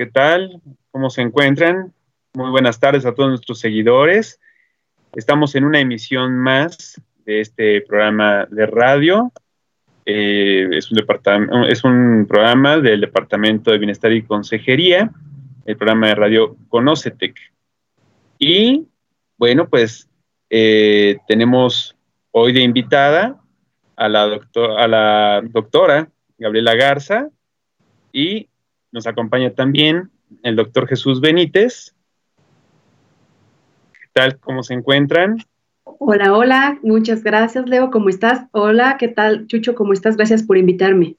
¿Qué tal? ¿Cómo se encuentran? Muy buenas tardes a todos nuestros seguidores. Estamos en una emisión más de este programa de radio. Eh, es, un programa del Departamento de Bienestar y Consejería, el programa de radio Conocetec. Y bueno, pues eh, tenemos hoy de invitada a la, a la doctora Gabriela Garza y nos acompaña también el doctor Jesús Benítez. ¿Qué tal? ¿Cómo se encuentran? Hola, hola, muchas gracias, Leo, ¿cómo estás? Hola, ¿qué tal, Chucho? ¿Cómo estás? Gracias por invitarme.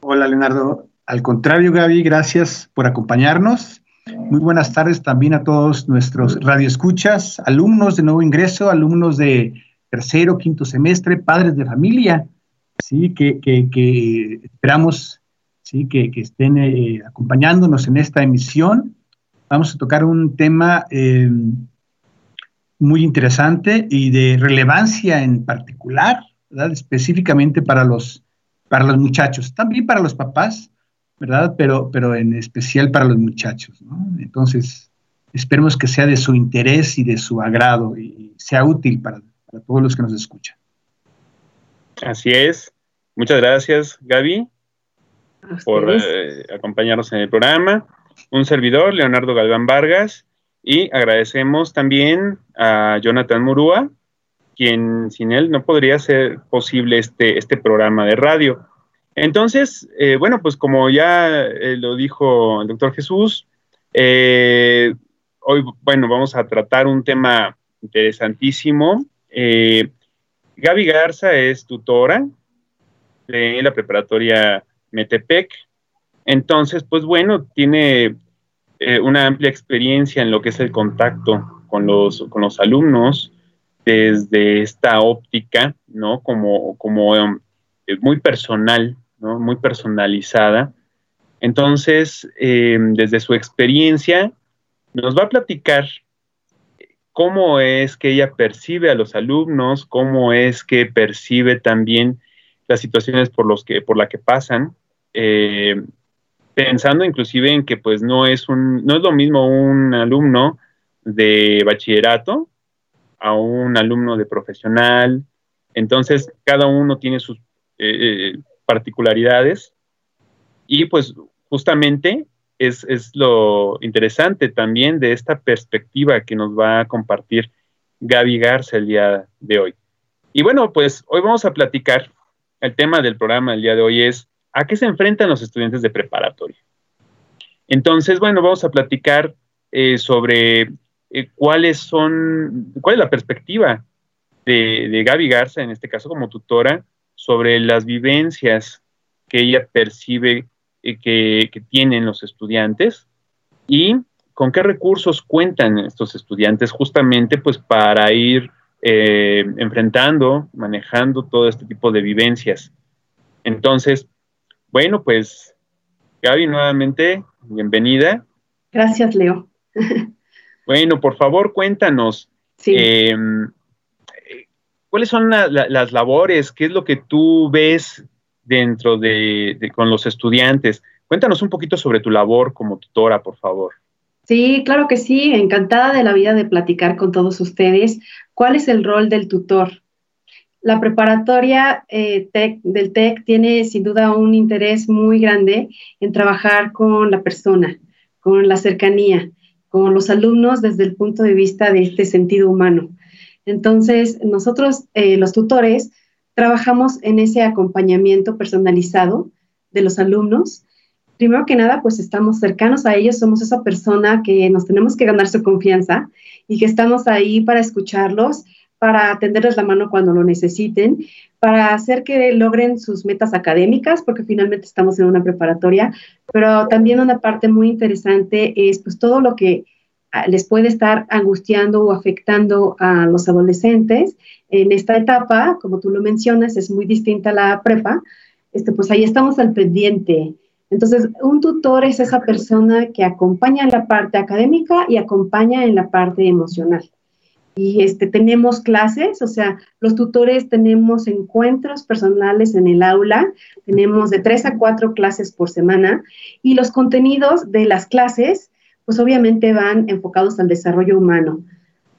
Hola, Leonardo. Al contrario, Gaby, gracias por acompañarnos. Muy buenas tardes también a todos nuestros radioescuchas, alumnos de nuevo ingreso, alumnos de tercero, quinto semestre, padres de familia, sí, que, que esperamos ¿sí? que, estén eh, acompañándonos en esta emisión. Vamos a tocar un tema eh, muy interesante y de relevancia en particular, ¿verdad? específicamente para los, para los muchachos, también para los papás, ¿verdad? Pero, pero en especial para los muchachos. Entonces, esperemos que sea de su interés y de su agrado y sea útil para, para todos los que nos escuchan. Así es. Muchas gracias, Gaby por eh, acompañarnos en el programa. Un servidor, Leonardo Galván Vargas, y agradecemos también a Jonathan Murúa, quien sin él no podría ser posible este, este programa de radio. Entonces, eh, bueno, pues como ya eh, lo dijo el doctor Jesús, hoy, bueno, vamos a tratar un tema interesantísimo. Gaby Garza es tutora de la preparatoria Metepec. Entonces, pues bueno, tiene eh, una amplia experiencia en lo que es el contacto con los, con los alumnos desde esta óptica, ¿no? Como, como eh, muy personal, ¿no? Muy personalizada. Entonces, eh, desde su experiencia, nos va a platicar cómo es que ella percibe a los alumnos, cómo es que percibe también las situaciones por, los que, por las que pasan, eh, pensando inclusive en que pues no es, un, no es lo mismo un alumno de bachillerato a un alumno de profesional, entonces cada uno tiene sus eh, eh, particularidades y pues justamente es, es, lo interesante también de esta perspectiva que nos va a compartir Gaby Garza el día de hoy. Y bueno, pues hoy vamos a platicar el tema del programa del día de hoy es ¿a qué se enfrentan los estudiantes de preparatoria? Entonces, bueno, vamos a platicar eh, sobre eh, cuáles son, cuál es la perspectiva de, Gaby Garza, en este caso como tutora, sobre las vivencias que ella percibe eh, que, que, tienen los estudiantes y con qué recursos cuentan estos estudiantes justamente pues para ir eh, enfrentando, manejando todo este tipo de vivencias. Entonces, bueno, pues Gaby, nuevamente, bienvenida. Gracias, Leo. bueno, por favor, cuéntanos. Em, ¿Cuáles son las labores? ¿Qué es lo que tú ves dentro de, con los estudiantes? Cuéntanos un poquito sobre tu labor como tutora, por favor. Sí, claro que sí, encantada de la vida de platicar con todos ustedes. ¿Cuál es el rol del tutor? La preparatoria eh, del TEC tiene sin duda un interés muy grande en trabajar con la persona, con la cercanía, con los alumnos desde el punto de vista de este sentido humano. Entonces, nosotros, eh, los tutores, trabajamos en ese acompañamiento personalizado de los alumnos primero que nada, pues estamos cercanos a ellos, somos esa persona que nos tenemos que ganar su confianza y que estamos ahí para escucharlos, para tenderles la mano cuando lo necesiten, para hacer que logren sus metas académicas, porque finalmente estamos en una preparatoria, pero también una parte muy interesante es pues todo lo que ah, les puede estar angustiando o afectando a los adolescentes en esta etapa, como tú lo mencionas, es muy distinta a la prepa, este, pues ahí estamos al pendiente. Entonces, un tutor es esa persona que acompaña en la parte académica y acompaña en la parte emocional y este, tenemos clases, o sea, los tutores tenemos encuentros personales en el aula, tenemos de tres a cuatro clases por semana y los contenidos de las clases, pues obviamente van enfocados al desarrollo humano,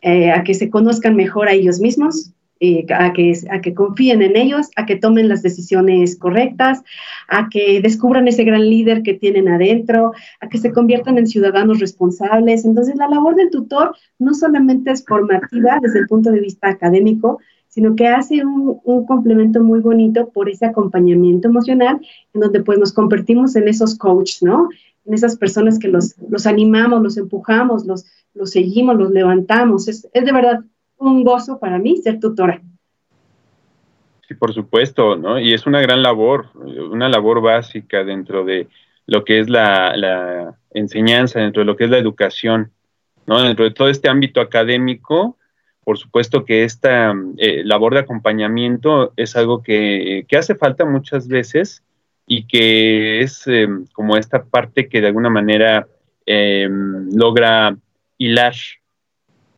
eh, a que se conozcan mejor a ellos mismos, eh, a, que, a que confíen en ellos, a que tomen las decisiones correctas, a que descubran ese gran líder que tienen adentro, a que se conviertan en ciudadanos responsables. Entonces, la labor del tutor no solamente es formativa desde el punto de vista académico, sino que hace un, un, complemento muy bonito por ese acompañamiento emocional, en donde pues nos convertimos en esos coaches, ¿no? En esas personas que los, los animamos, los empujamos, los, los seguimos, los levantamos. Es, es de verdad un gozo para mí ser tutora. Sí, por supuesto, ¿no? Y es una gran labor, una labor básica dentro de lo que es la, enseñanza, dentro de lo que es la educación, ¿no? Dentro de todo este ámbito académico, por supuesto que esta eh, labor de acompañamiento es algo que, hace falta muchas veces y que es em, como esta parte que de alguna manera em, logra hilar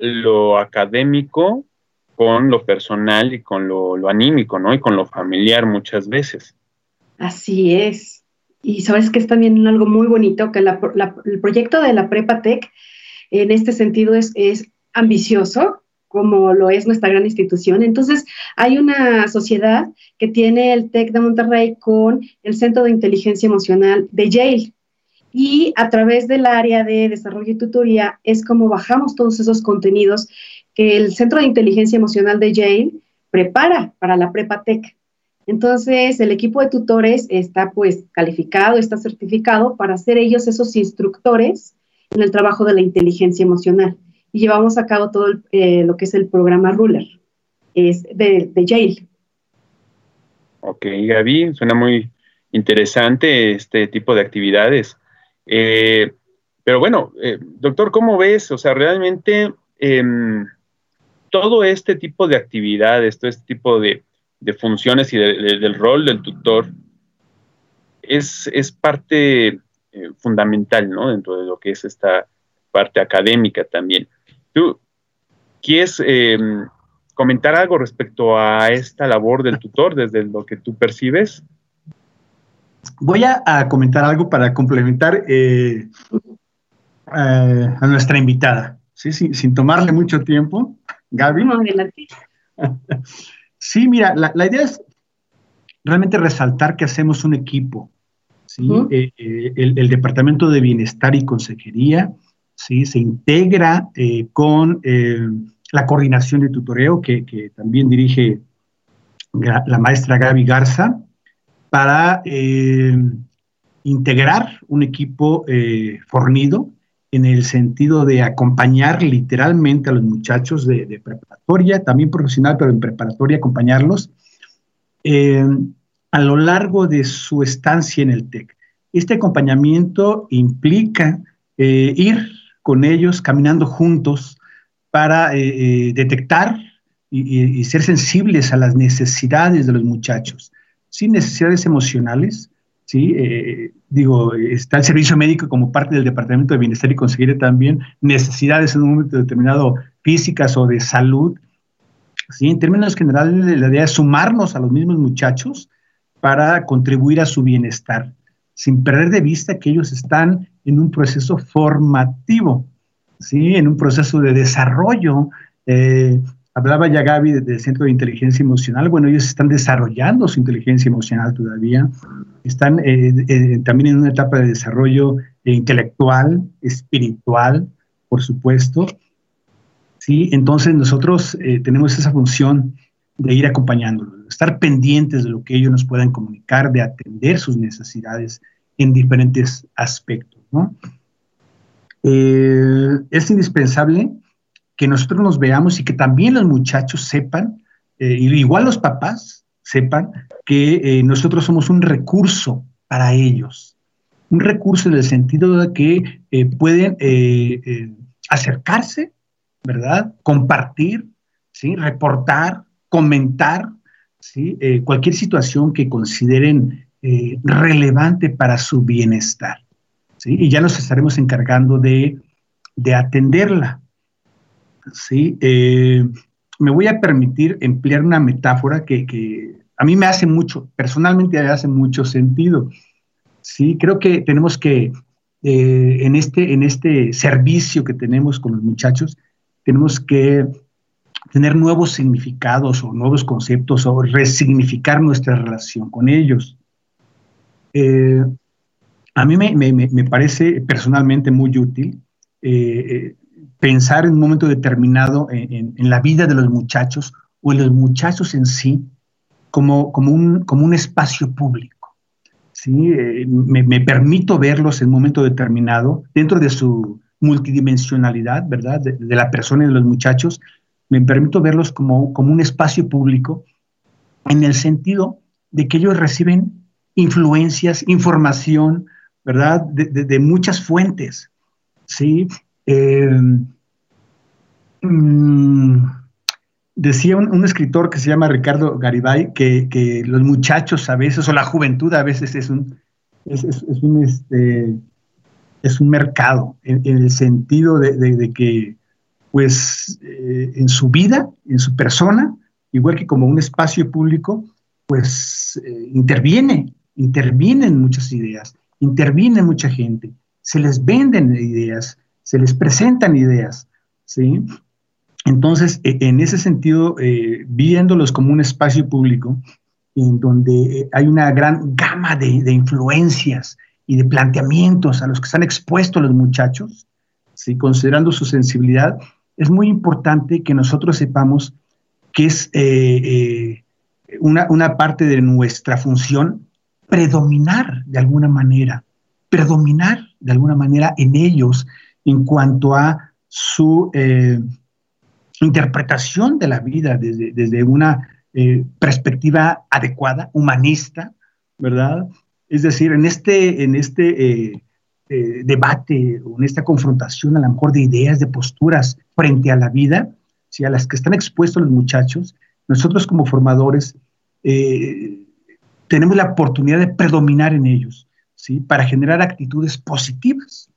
lo académico con lo personal y con lo, anímico, ¿no? Y con lo familiar muchas veces. Así es. Y sabes que es también algo muy bonito, que el proyecto de la Prepa Tech en este sentido es, es ambicioso, como lo es nuestra gran institución. Entonces, hay una sociedad que tiene el TEC de Monterrey con el Centro de Inteligencia Emocional de Yale. Y a través del área de desarrollo y tutoría es como bajamos todos esos contenidos que el Centro de Inteligencia Emocional de Yale prepara para la Prepa Tech. Entonces, el equipo de tutores está pues calificado, está certificado para ser ellos esos instructores en el trabajo de la inteligencia emocional. Y llevamos a cabo todo eh, lo que es el programa Ruler, es de, de Yale. Ok, Gaby, suena muy interesante este tipo de actividades. Eh, pero bueno, eh, doctor, ¿cómo ves? O sea, realmente em, todo este tipo de actividades, todo este tipo de, funciones y del rol del tutor es, parte eh, fundamental, ¿no? Dentro de lo que es esta parte académica también. ¿Tú quieres em, comentar algo respecto a esta labor del tutor desde lo que tú percibes? Voy a, comentar algo para complementar eh, a nuestra invitada, ¿sí? sin tomarle mucho tiempo. Gaby. Sí, mira, la, idea es realmente resaltar que hacemos un equipo. ¿sí? Eh, eh, el, Departamento de Bienestar y Consejería ¿sí? se integra con la coordinación de tutoreo que, que también dirige la maestra Gaby Garza para eh, integrar un equipo eh, fornido en el sentido de acompañar literalmente a los muchachos de, preparatoria, también profesional, pero en preparatoria, acompañarlos eh, a lo largo de su estancia en el TEC. Este acompañamiento implica ir con ellos caminando juntos para detectar y ser sensibles a las necesidades de los muchachos sin necesidades emocionales, ¿sí? Eh, digo, está el servicio médico como parte del Departamento de Bienestar y conseguir también necesidades en un momento determinado físicas o de salud. ¿sí? En términos generales, la idea es sumarnos a los mismos muchachos para contribuir a su bienestar, sin perder de vista que ellos están en un proceso formativo, ¿sí? en un proceso de desarrollo eh, Hablaba ya Gaby del Centro de Inteligencia Emocional. Bueno, ellos están desarrollando su inteligencia emocional todavía. Están eh, eh, también en una etapa de desarrollo intelectual, espiritual, por supuesto. ¿sí? Entonces nosotros eh, tenemos esa función de ir acompañándolos, de estar pendientes de lo que ellos nos puedan comunicar, de atender sus necesidades en diferentes aspectos. ¿no? es indispensable que nosotros nos veamos y que también los muchachos sepan, eh, igual los papás sepan, que eh, nosotros somos un recurso para ellos. Un recurso en el sentido de que eh, pueden acercarse, ¿verdad? Compartir, ¿sí? Reportar, comentar, ¿sí? cualquier situación que consideren relevante para su bienestar. ¿sí? Y ya nos estaremos encargando de, de atenderla. ¿Sí? Eh, me voy a permitir emplear una metáfora que, a mí me hace mucho, personalmente me hace mucho sentido. Sí, creo que tenemos que, eh, en, este, en este servicio que tenemos con los muchachos, tenemos que tener nuevos significados o nuevos conceptos o resignificar nuestra relación con ellos. Eh, a mí me, parece personalmente muy útil pensar en un momento determinado en, la vida de los muchachos o en los muchachos en sí como, como, un, como un espacio público. ¿sí? Eh, me, permito verlos en un momento determinado dentro de su multidimensionalidad, ¿verdad? De, la persona y de los muchachos, me permito verlos como, como un espacio público en el sentido de que ellos reciben influencias, información, ¿verdad? De, de muchas fuentes, ¿sí? Eh, mm, decía un, escritor que se llama Ricardo Garibay que, los muchachos a veces, o la juventud a veces es un, es, un, este, es un mercado, en, el sentido de, que, pues, eh, en su vida, en su persona, igual que como un espacio público, pues eh, interviene, intervienen muchas ideas, interviene mucha gente, se les venden ideas, se les presentan ideas, ¿sí? Entonces, e, en ese sentido, eh, viéndolos como un espacio público, en donde hay una gran gama de, influencias y de planteamientos a los que están expuestos los muchachos, ¿sí? considerando su sensibilidad, es muy importante que nosotros sepamos que es eh, eh, una, una parte de nuestra función predominar de alguna manera, predominar de alguna manera en ellos en cuanto a su eh, interpretación de la vida desde, una eh, perspectiva adecuada, humanista, ¿verdad? Es decir, en este, en este eh, debate o en esta confrontación a lo mejor de ideas, de posturas frente a la vida, a las que están expuestos los muchachos, nosotros como formadores tenemos la oportunidad de predominar en ellos, ¿sí? Para generar actitudes positivas,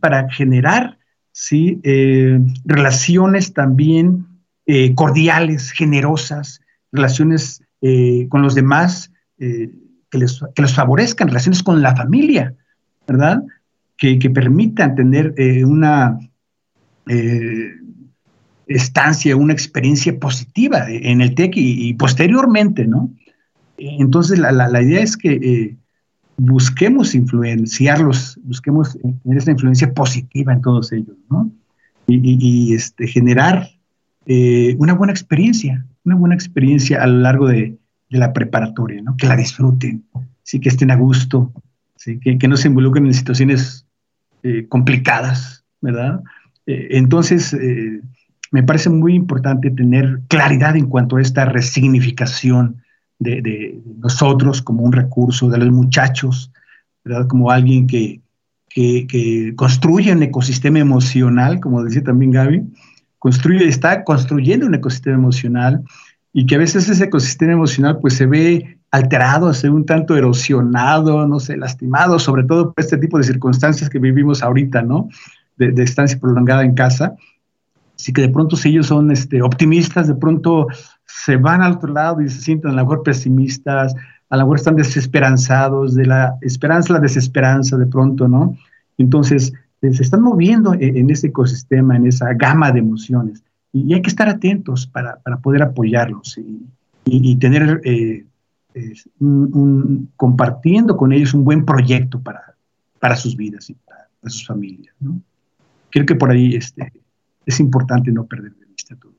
para generar ¿sí? Eh, relaciones también eh, cordiales, generosas, relaciones eh, con los demás que, les, que les favorezcan, relaciones con la familia, ¿verdad? Que, permitan tener una estancia, una experiencia positiva en el TEC y, posteriormente, ¿no? Entonces, la, la idea es que busquemos influenciarlos, busquemos tener esa influencia positiva en todos ellos, ¿no? Y, este, generar eh, una buena experiencia, una buena experiencia a lo largo de, la preparatoria, ¿no? Que la disfruten, sí, que estén a gusto, ¿sí? que, no se involucren en situaciones eh, complicadas, ¿verdad? Eh, entonces, me parece muy importante tener claridad en cuanto a esta resignificación de, nosotros como un recurso, de los muchachos. Como alguien que, que, construye un ecosistema emocional, como decía también Gaby, construye, está construyendo un ecosistema emocional y que a veces ese ecosistema emocional pues se ve alterado, se un tanto erosionado, no sé, lastimado, sobre todo por este tipo de circunstancias que vivimos ahorita, ¿no? De, de estancia prolongada en casa. Así que de pronto si ellos son este, optimistas, de pronto se van al otro lado y se sienten a lo mejor pesimistas, a lo mejor están desesperanzados, de la esperanza a la desesperanza de pronto, ¿no? Entonces, eh, se están moviendo e, en, ese ecosistema, en esa gama de emociones. Y, hay que estar atentos para, poder apoyarlos y, tener, eh, un, compartiendo con ellos un buen proyecto para, para sus vidas y para, sus familias, ¿no? Creo que por ahí este, es importante no perder de vista todo.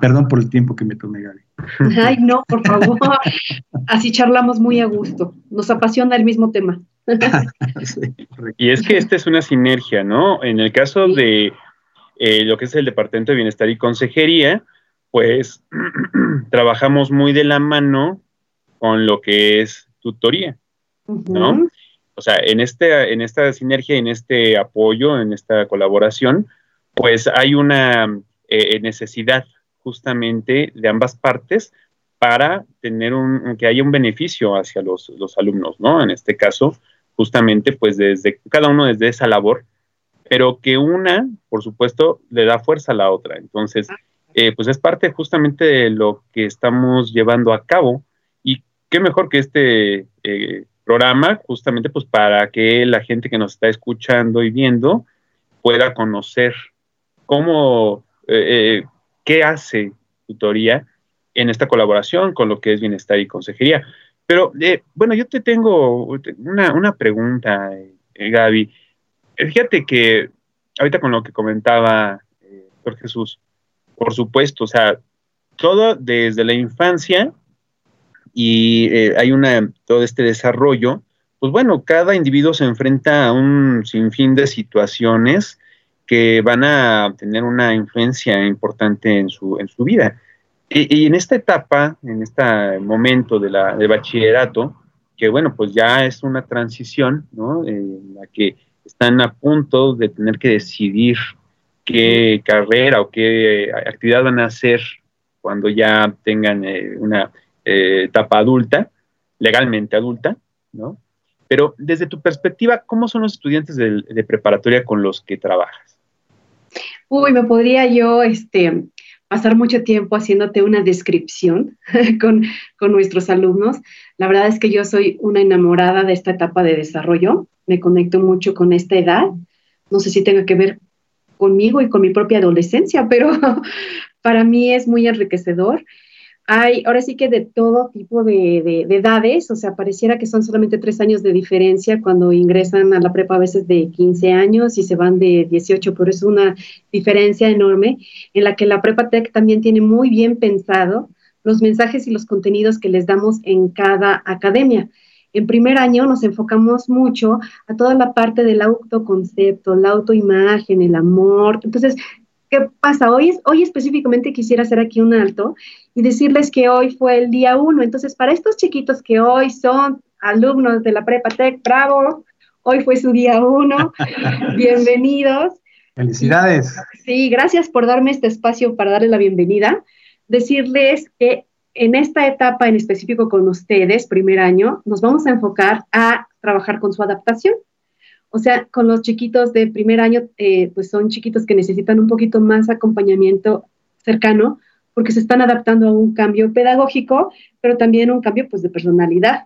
Perdón por el tiempo que me tomé, Gaby. Ay, no, por favor. Así charlamos muy a gusto. Nos apasiona el mismo tema. y es que esta es una sinergia, ¿no? En el caso de eh, lo que es el Departamento de Bienestar y Consejería, pues trabajamos muy de la mano con lo que es tutoría, ¿no? O sea, en, este, en esta sinergia, en este apoyo, en esta colaboración, pues hay una eh, necesidad justamente de ambas partes para tener un, que haya un beneficio hacia los, los, alumnos, ¿no? En este caso, justamente, pues desde cada uno desde esa labor, pero que una, por supuesto, le da fuerza a la otra. Entonces, eh, pues es parte justamente de lo que estamos llevando a cabo y qué mejor que este eh, programa, justamente, pues para que la gente que nos está escuchando y viendo pueda conocer cómo, eh, qué hace tutoría en esta colaboración con lo que es bienestar y consejería. Pero, eh, bueno, yo te tengo una, pregunta, eh, Gaby. Eh, fíjate que ahorita con lo que comentaba Jorge Jesús, por supuesto, o sea, todo desde la infancia y hay una, todo este desarrollo, pues bueno, cada individuo se enfrenta a un sinfín de situaciones que van a tener una influencia importante en su, en su vida. Y, en esta etapa, en este momento de, bachillerato, que bueno, pues ya es una transición, ¿no? En la que están a punto de tener que decidir qué carrera o qué actividad van a hacer cuando ya tengan eh, una eh, etapa adulta, legalmente adulta, ¿no? Pero desde tu perspectiva, ¿cómo son los estudiantes de preparatoria con los que trabajas? Uy, me podría yo, este, pasar mucho tiempo haciéndote una descripción con, nuestros alumnos. La verdad es que yo soy una enamorada de esta etapa de desarrollo. Me conecto mucho con esta edad. No sé si tenga que ver conmigo y con mi propia adolescencia, pero para mí es muy enriquecedor hay ahora sí que de todo tipo de, edades, o sea, pareciera que son solamente tres años de diferencia cuando ingresan a la prepa a veces de 15 años y se van de 18, pero es una diferencia enorme en la que la prepa tech también tiene muy bien pensado los mensajes y los contenidos que les damos en cada academia. En primer año nos enfocamos mucho a toda la parte del autoconcepto, la autoimagen, el amor. Entonces, ¿qué pasa? Hoy, hoy específicamente quisiera hacer aquí un alto y decirles que hoy fue el día uno. Entonces, para estos chiquitos que hoy son alumnos de la Prepa Tech, bravo, hoy fue su día uno. Bienvenidos. Felicidades. sí, gracias por darme este espacio para darle la bienvenida. Decirles que en esta etapa en específico con ustedes, primer año, nos vamos a enfocar a trabajar con su adaptación. O sea, con los chiquitos de primer año, eh, pues son chiquitos que necesitan un poquito más acompañamiento cercano porque se están adaptando a un cambio pedagógico, pero también un cambio pues de personalidad.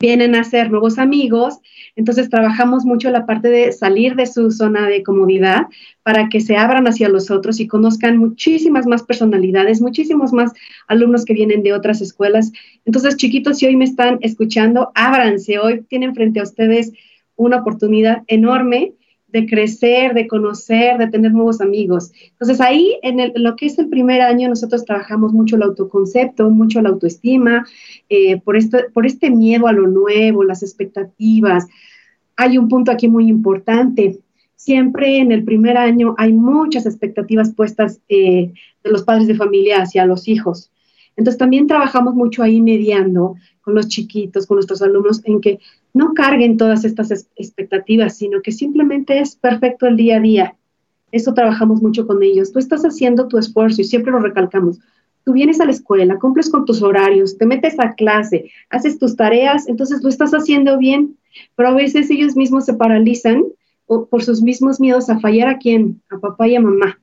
Vienen a ser nuevos amigos, entonces trabajamos mucho la parte de salir de su zona de comodidad para que se abran hacia los otros y conozcan muchísimas más personalidades, muchísimos más alumnos que vienen de otras escuelas. Entonces, chiquitos, si hoy me están escuchando, ábranse, hoy tienen frente a ustedes una oportunidad enorme de crecer, de conocer, de tener nuevos amigos. Entonces ahí, en, lo que es el primer año, nosotros trabajamos mucho el autoconcepto, mucho la autoestima, eh, por, este, miedo a lo nuevo, las expectativas. Hay un punto aquí muy importante. Siempre en el primer año hay muchas expectativas puestas eh, de los padres de familia hacia los hijos. Entonces también trabajamos mucho ahí mediando con los chiquitos, con nuestros alumnos, en que no carguen todas estas expectativas, sino que simplemente es perfecto el día a día. Eso trabajamos mucho con ellos. Tú estás haciendo tu esfuerzo y siempre lo recalcamos. Tú vienes a la escuela, cumples con tus horarios, te metes a clase, haces tus tareas, entonces lo estás haciendo bien, pero a veces ellos mismos se paralizan por sus mismos miedos a fallar a quién, a papá y a mamá.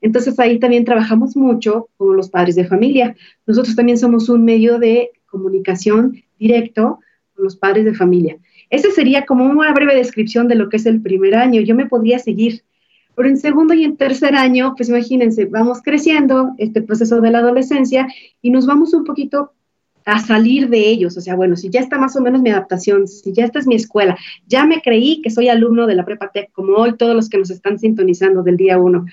Entonces ahí también trabajamos mucho con los padres de familia. Nosotros también somos un medio de comunicación directo los padres de familia. Esa sería como una breve descripción de lo que es el primer año. Yo me podría seguir. Pero en segundo y en tercer año, pues imagínense, vamos creciendo este proceso de la adolescencia y nos vamos un poquito a salir de ellos. O sea, bueno, si ya está más o menos mi adaptación, si ya esta es mi escuela, ya me creí que soy alumno de la prepa tech, como hoy todos los que nos están sintonizando del día uno.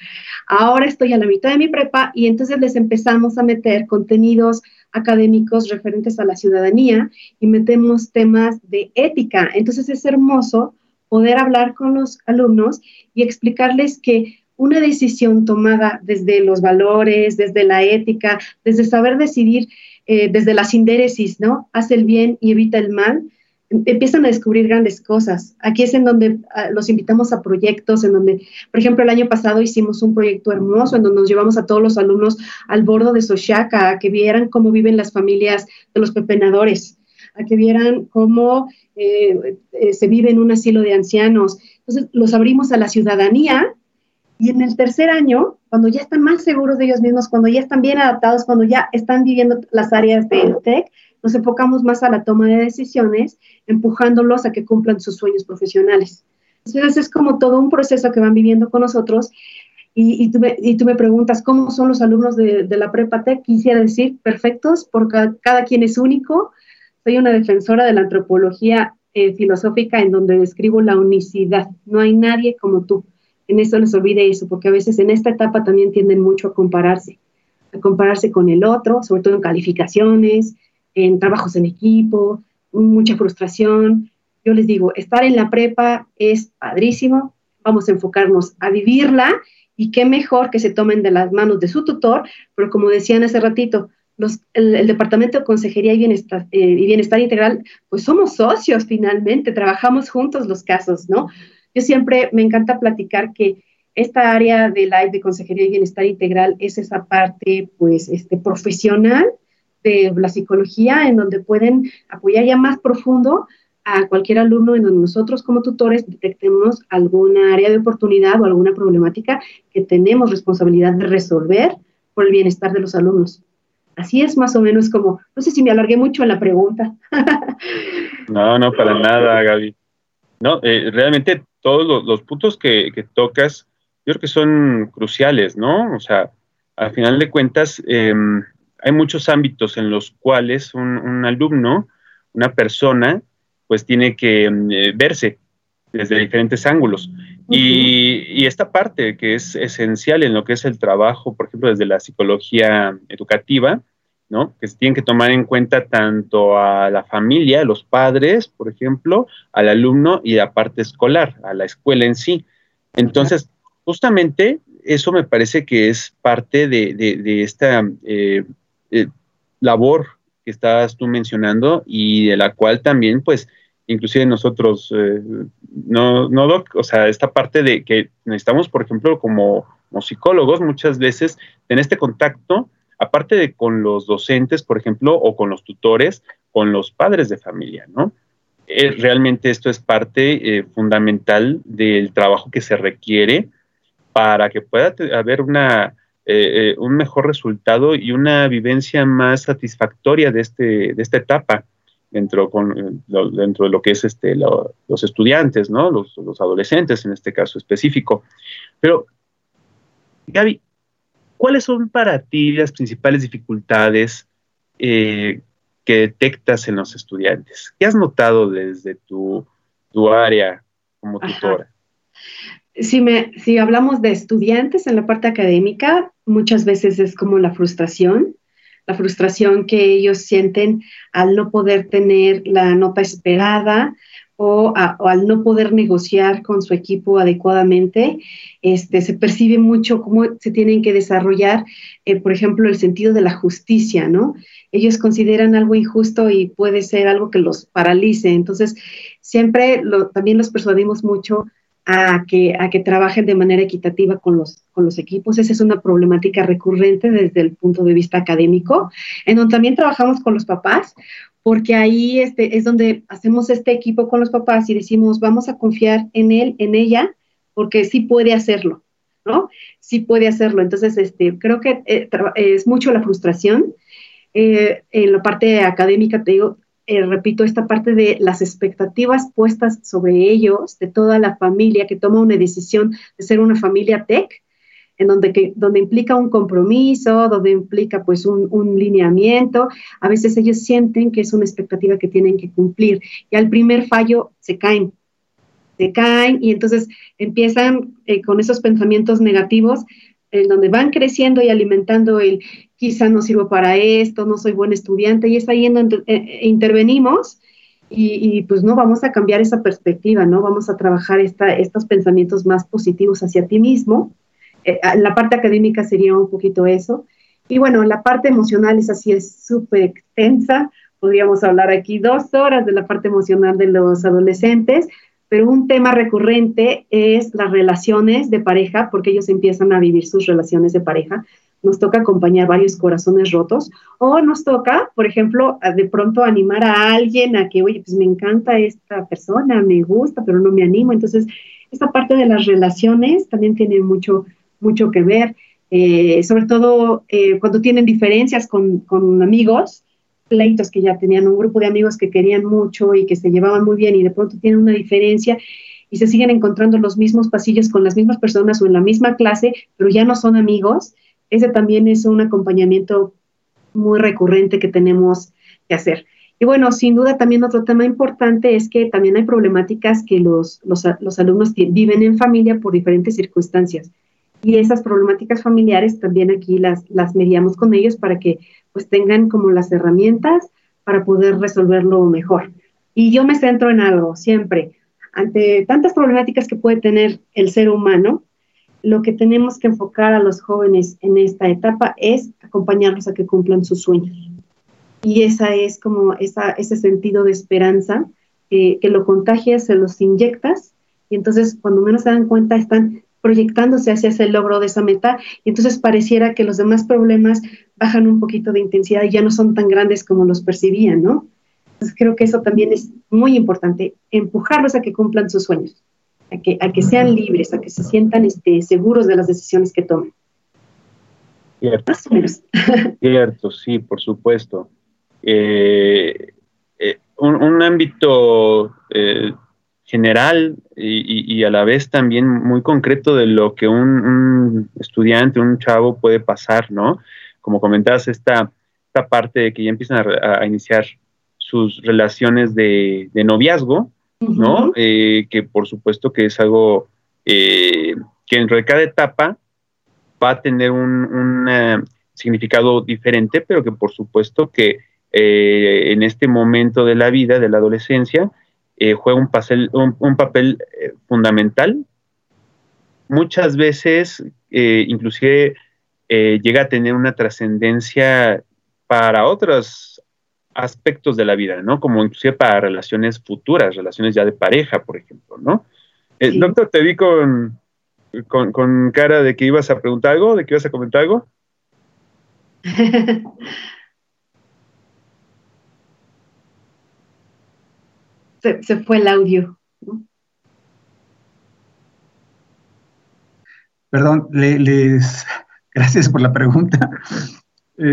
Ahora estoy a la mitad de mi prepa y entonces les empezamos a meter contenidos académicos referentes a la ciudadanía y metemos temas de ética. Entonces es hermoso poder hablar con los alumnos y explicarles que una decisión tomada desde los valores, desde la ética, desde saber decidir, eh, desde la sindéresis, ¿no? Hace el bien y evita el mal, empiezan a descubrir grandes cosas. Aquí es en donde ah, los invitamos a proyectos, en donde, por ejemplo, el año pasado hicimos un proyecto hermoso en donde nos llevamos a todos los alumnos al bordo de Sochaca, a que vieran cómo viven las familias de los pepenadores, a que vieran cómo eh, eh, se vive en un asilo de ancianos. Entonces, los abrimos a la ciudadanía y en el tercer año, cuando ya están más seguros de ellos mismos, cuando ya están bien adaptados, cuando ya están viviendo las áreas del TEC, nos enfocamos más a la toma de decisiones, empujándolos a que cumplan sus sueños profesionales. Entonces es como todo un proceso que van viviendo con nosotros. Y, tú, me, preguntas, ¿cómo son los alumnos de, la prepa TEC? Quisiera decir, perfectos, porque cada, quien es único. Soy una defensora de la antropología eh, filosófica en donde describo la unicidad. No hay nadie como tú. En eso les olvide eso, porque a veces en esta etapa también tienden mucho a compararse, a compararse con el otro, sobre todo en calificaciones, en trabajos en equipo, mucha frustración. Yo les digo, estar en la prepa es padrísimo, vamos a enfocarnos a vivirla y qué mejor que se tomen de las manos de su tutor, pero como decían hace ratito, los, el, Departamento de Consejería y Bienestar, eh, y Bienestar Integral, pues somos socios finalmente, trabajamos juntos los casos, ¿no? Yo siempre me encanta platicar que esta área de la de Consejería y Bienestar Integral es esa parte, pues, este, profesional de la psicología, en donde pueden apoyar ya más profundo a cualquier alumno en donde nosotros como tutores detectemos alguna área de oportunidad o alguna problemática que tenemos responsabilidad de resolver por el bienestar de los alumnos. Así es más o menos como, no sé si me alargué mucho en la pregunta. no, no, para nada, Gaby. No, eh, realmente todos los, puntos que, tocas, yo creo que son cruciales, ¿no? O sea, al final de cuentas, em, hay muchos ámbitos en los cuales un, alumno, una persona, pues tiene que mm, eh, verse desde diferentes ángulos. y, esta parte que es esencial en lo que es el trabajo, por ejemplo, desde la psicología educativa, ¿no? Que se tienen que tomar en cuenta tanto a la familia, los padres, por ejemplo, al alumno y la parte escolar, a la escuela en sí. Entonces, justamente eso me parece que es parte de, esta eh, eh, labor que estás tú mencionando y de la cual también, pues, inclusive nosotros, eh, no, no, o sea, esta parte de que necesitamos, por ejemplo, como, psicólogos, muchas veces tener este contacto, aparte de con los docentes, por ejemplo, o con los tutores, con los padres de familia, ¿no? Eh, realmente esto es parte fundamental del trabajo que se requiere para que pueda haber una eh, eh, un mejor resultado y una vivencia más satisfactoria de, este, de esta etapa dentro, con, dentro de lo que es este, los estudiantes, ¿no? Los, adolescentes en este caso específico. Pero, Gaby, ¿cuáles son para ti las principales dificultades eh, que detectas en los estudiantes? ¿Qué has notado desde tu, área como tutora? Si, me, si hablamos de estudiantes en la parte académica, muchas veces es como la frustración, la frustración que ellos sienten al no poder tener la nota esperada o, al no poder negociar con su equipo adecuadamente. Este, se percibe mucho cómo se tienen que desarrollar, eh, por ejemplo, el sentido de la justicia, ¿no? Ellos consideran algo injusto y puede ser algo que los paralice. Entonces, siempre también los persuadimos mucho a que, a que trabajen de manera equitativa con los, con los equipos. Esa es una problemática recurrente desde el punto de vista académico, en donde también trabajamos con los papás, porque ahí este, es donde hacemos este equipo con los papás y decimos, vamos a confiar en él, en ella, porque sí puede hacerlo, ¿no? Sí puede hacerlo. Entonces, este, creo que eh, es mucho la frustración. Eh, en la parte académica, te digo, eh, repito, esta parte de las expectativas puestas sobre ellos, de toda la familia que toma una decisión de ser una familia tech, en donde, que, donde implica un compromiso, donde implica pues un, un, lineamiento, a veces ellos sienten que es una expectativa que tienen que cumplir y al primer fallo se caen, se caen y entonces empiezan eh, con esos pensamientos negativos en donde van creciendo y alimentando el quizá no sirvo para esto, no soy buen estudiante, y es ahí en donde eh, eh, intervenimos y, pues no vamos a cambiar esa perspectiva, ¿no? Vamos a trabajar esta, estos pensamientos más positivos hacia ti mismo eh, la parte académica sería un poquito eso. Y bueno, la parte emocional es así, es súper extensa. Podríamos hablar aquí dos horas de la parte emocional de los adolescentes, pero un tema recurrente es las relaciones de pareja, porque ellos empiezan a vivir sus relaciones de pareja. Nos toca acompañar varios corazones rotos o nos toca, por ejemplo, de pronto animar a alguien a que, oye, pues me encanta esta persona, me gusta, pero no me animo. Entonces, esta parte de las relaciones también tiene mucho, mucho que ver, eh, sobre todo eh, cuando tienen diferencias con, con amigos, pleitos que ya tenían un grupo de amigos que querían mucho y que se llevaban muy bien y de pronto tienen una diferencia y se siguen encontrando los mismos pasillos con las mismas personas o en la misma clase, pero ya no son amigos, ese también es un acompañamiento muy recurrente que tenemos que hacer. Y bueno, sin duda también otro tema importante es que también hay problemáticas que los, los, los alumnos viven en familia por diferentes circunstancias. Y esas problemáticas familiares también aquí las, las mediamos con ellos para que pues tengan como las herramientas para poder resolverlo mejor. Y yo me centro en algo siempre. Ante tantas problemáticas que puede tener el ser humano, lo que tenemos que enfocar a los jóvenes en esta etapa es acompañarlos a que cumplan sus sueños. Y esa es como esa, ese sentido de esperanza que lo contagias, se los inyectas y entonces cuando menos se dan cuenta están proyectándose hacia ese logro de esa meta y entonces pareciera que los demás problemas bajan un poquito de intensidad y ya no son tan grandes como los percibían, ¿no? Entonces creo que eso también es muy importante, empujarlos a que cumplan sus sueños, a que, a que sean libres, a que se sientan este, seguros de las decisiones que tomen. Cierto. Cierto, sí, por supuesto. Eh, eh, un, ámbito eh, general y, a la vez también muy concreto de lo que un, estudiante, un chavo puede pasar, ¿no? Como comentabas, esta, esta parte de que ya empiezan a, iniciar sus relaciones de, noviazgo, ¿no? Eh, que por supuesto que es algo eh, que dentro de cada etapa va a tener un, eh, significado diferente, pero que por supuesto que en este momento de la vida, de la adolescencia, eh, juega un, papel, un, papel eh, fundamental. Muchas veces, eh, inclusive, llega a tener una trascendencia para otros aspectos de la vida, ¿no? Como inclusive para relaciones futuras, relaciones ya de pareja, por ejemplo, ¿no? Doctor, te vi con, con, con cara de que ibas a preguntar algo, de que ibas a comentar algo. se, fue el audio. Perdón, les, gracias por la pregunta. Eh,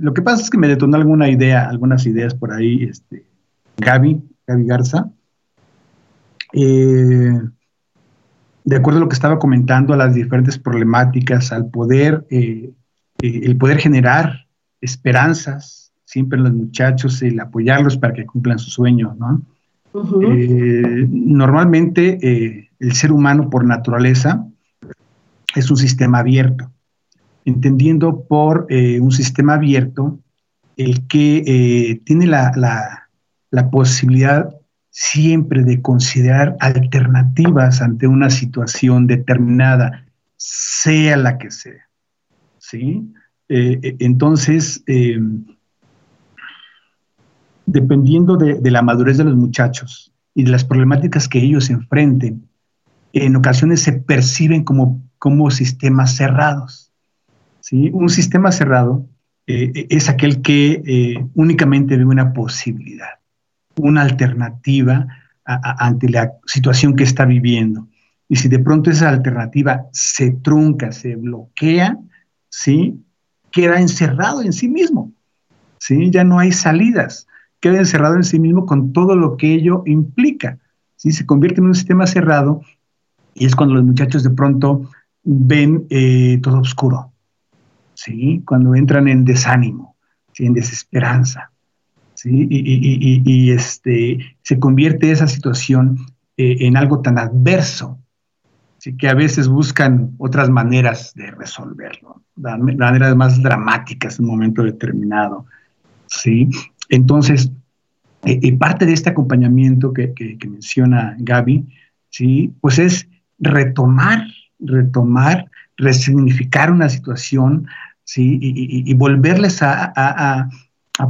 lo que pasa es que me detonó alguna idea, algunas ideas por ahí, este, Gaby, Gaby Garza. Eh, de acuerdo a lo que estaba comentando, a las diferentes problemáticas, al poder, eh, el poder generar esperanzas siempre en los muchachos, el apoyarlos para que cumplan sus sueños, ¿no? Eh, normalmente eh, el ser humano por naturaleza es un sistema abierto, entendiendo por eh, un sistema abierto el que tiene la, la, posibilidad siempre de considerar alternativas ante una situación determinada, sea la que sea. ¿sí? entonces, dependiendo de, la madurez de los muchachos y de las problemáticas que ellos enfrenten, en ocasiones se perciben como, como sistemas cerrados. ¿sí? Un sistema cerrado eh, es aquel que eh, únicamente ve una posibilidad, una alternativa ante la situación que está viviendo. Y si de pronto esa alternativa se trunca, se bloquea, ¿sí? queda encerrado en sí mismo. ¿sí? Ya no hay salidas queda encerrado en sí mismo con todo lo que ello implica. ¿sí? Se convierte en un sistema cerrado y es cuando los muchachos de pronto ven eh, todo oscuro, ¿sí? cuando entran en desánimo, en desesperanza. ¿sí? Y, este, se convierte esa situación eh, en algo tan adverso ¿sí? que a veces buscan otras maneras de resolverlo, maneras más dramáticas en un momento determinado. ¿sí? Entonces, eh, eh, parte de este acompañamiento que, menciona Gaby, ¿sí? pues es retomar, retomar resignificar una situación, ¿sí? Y, volverles a,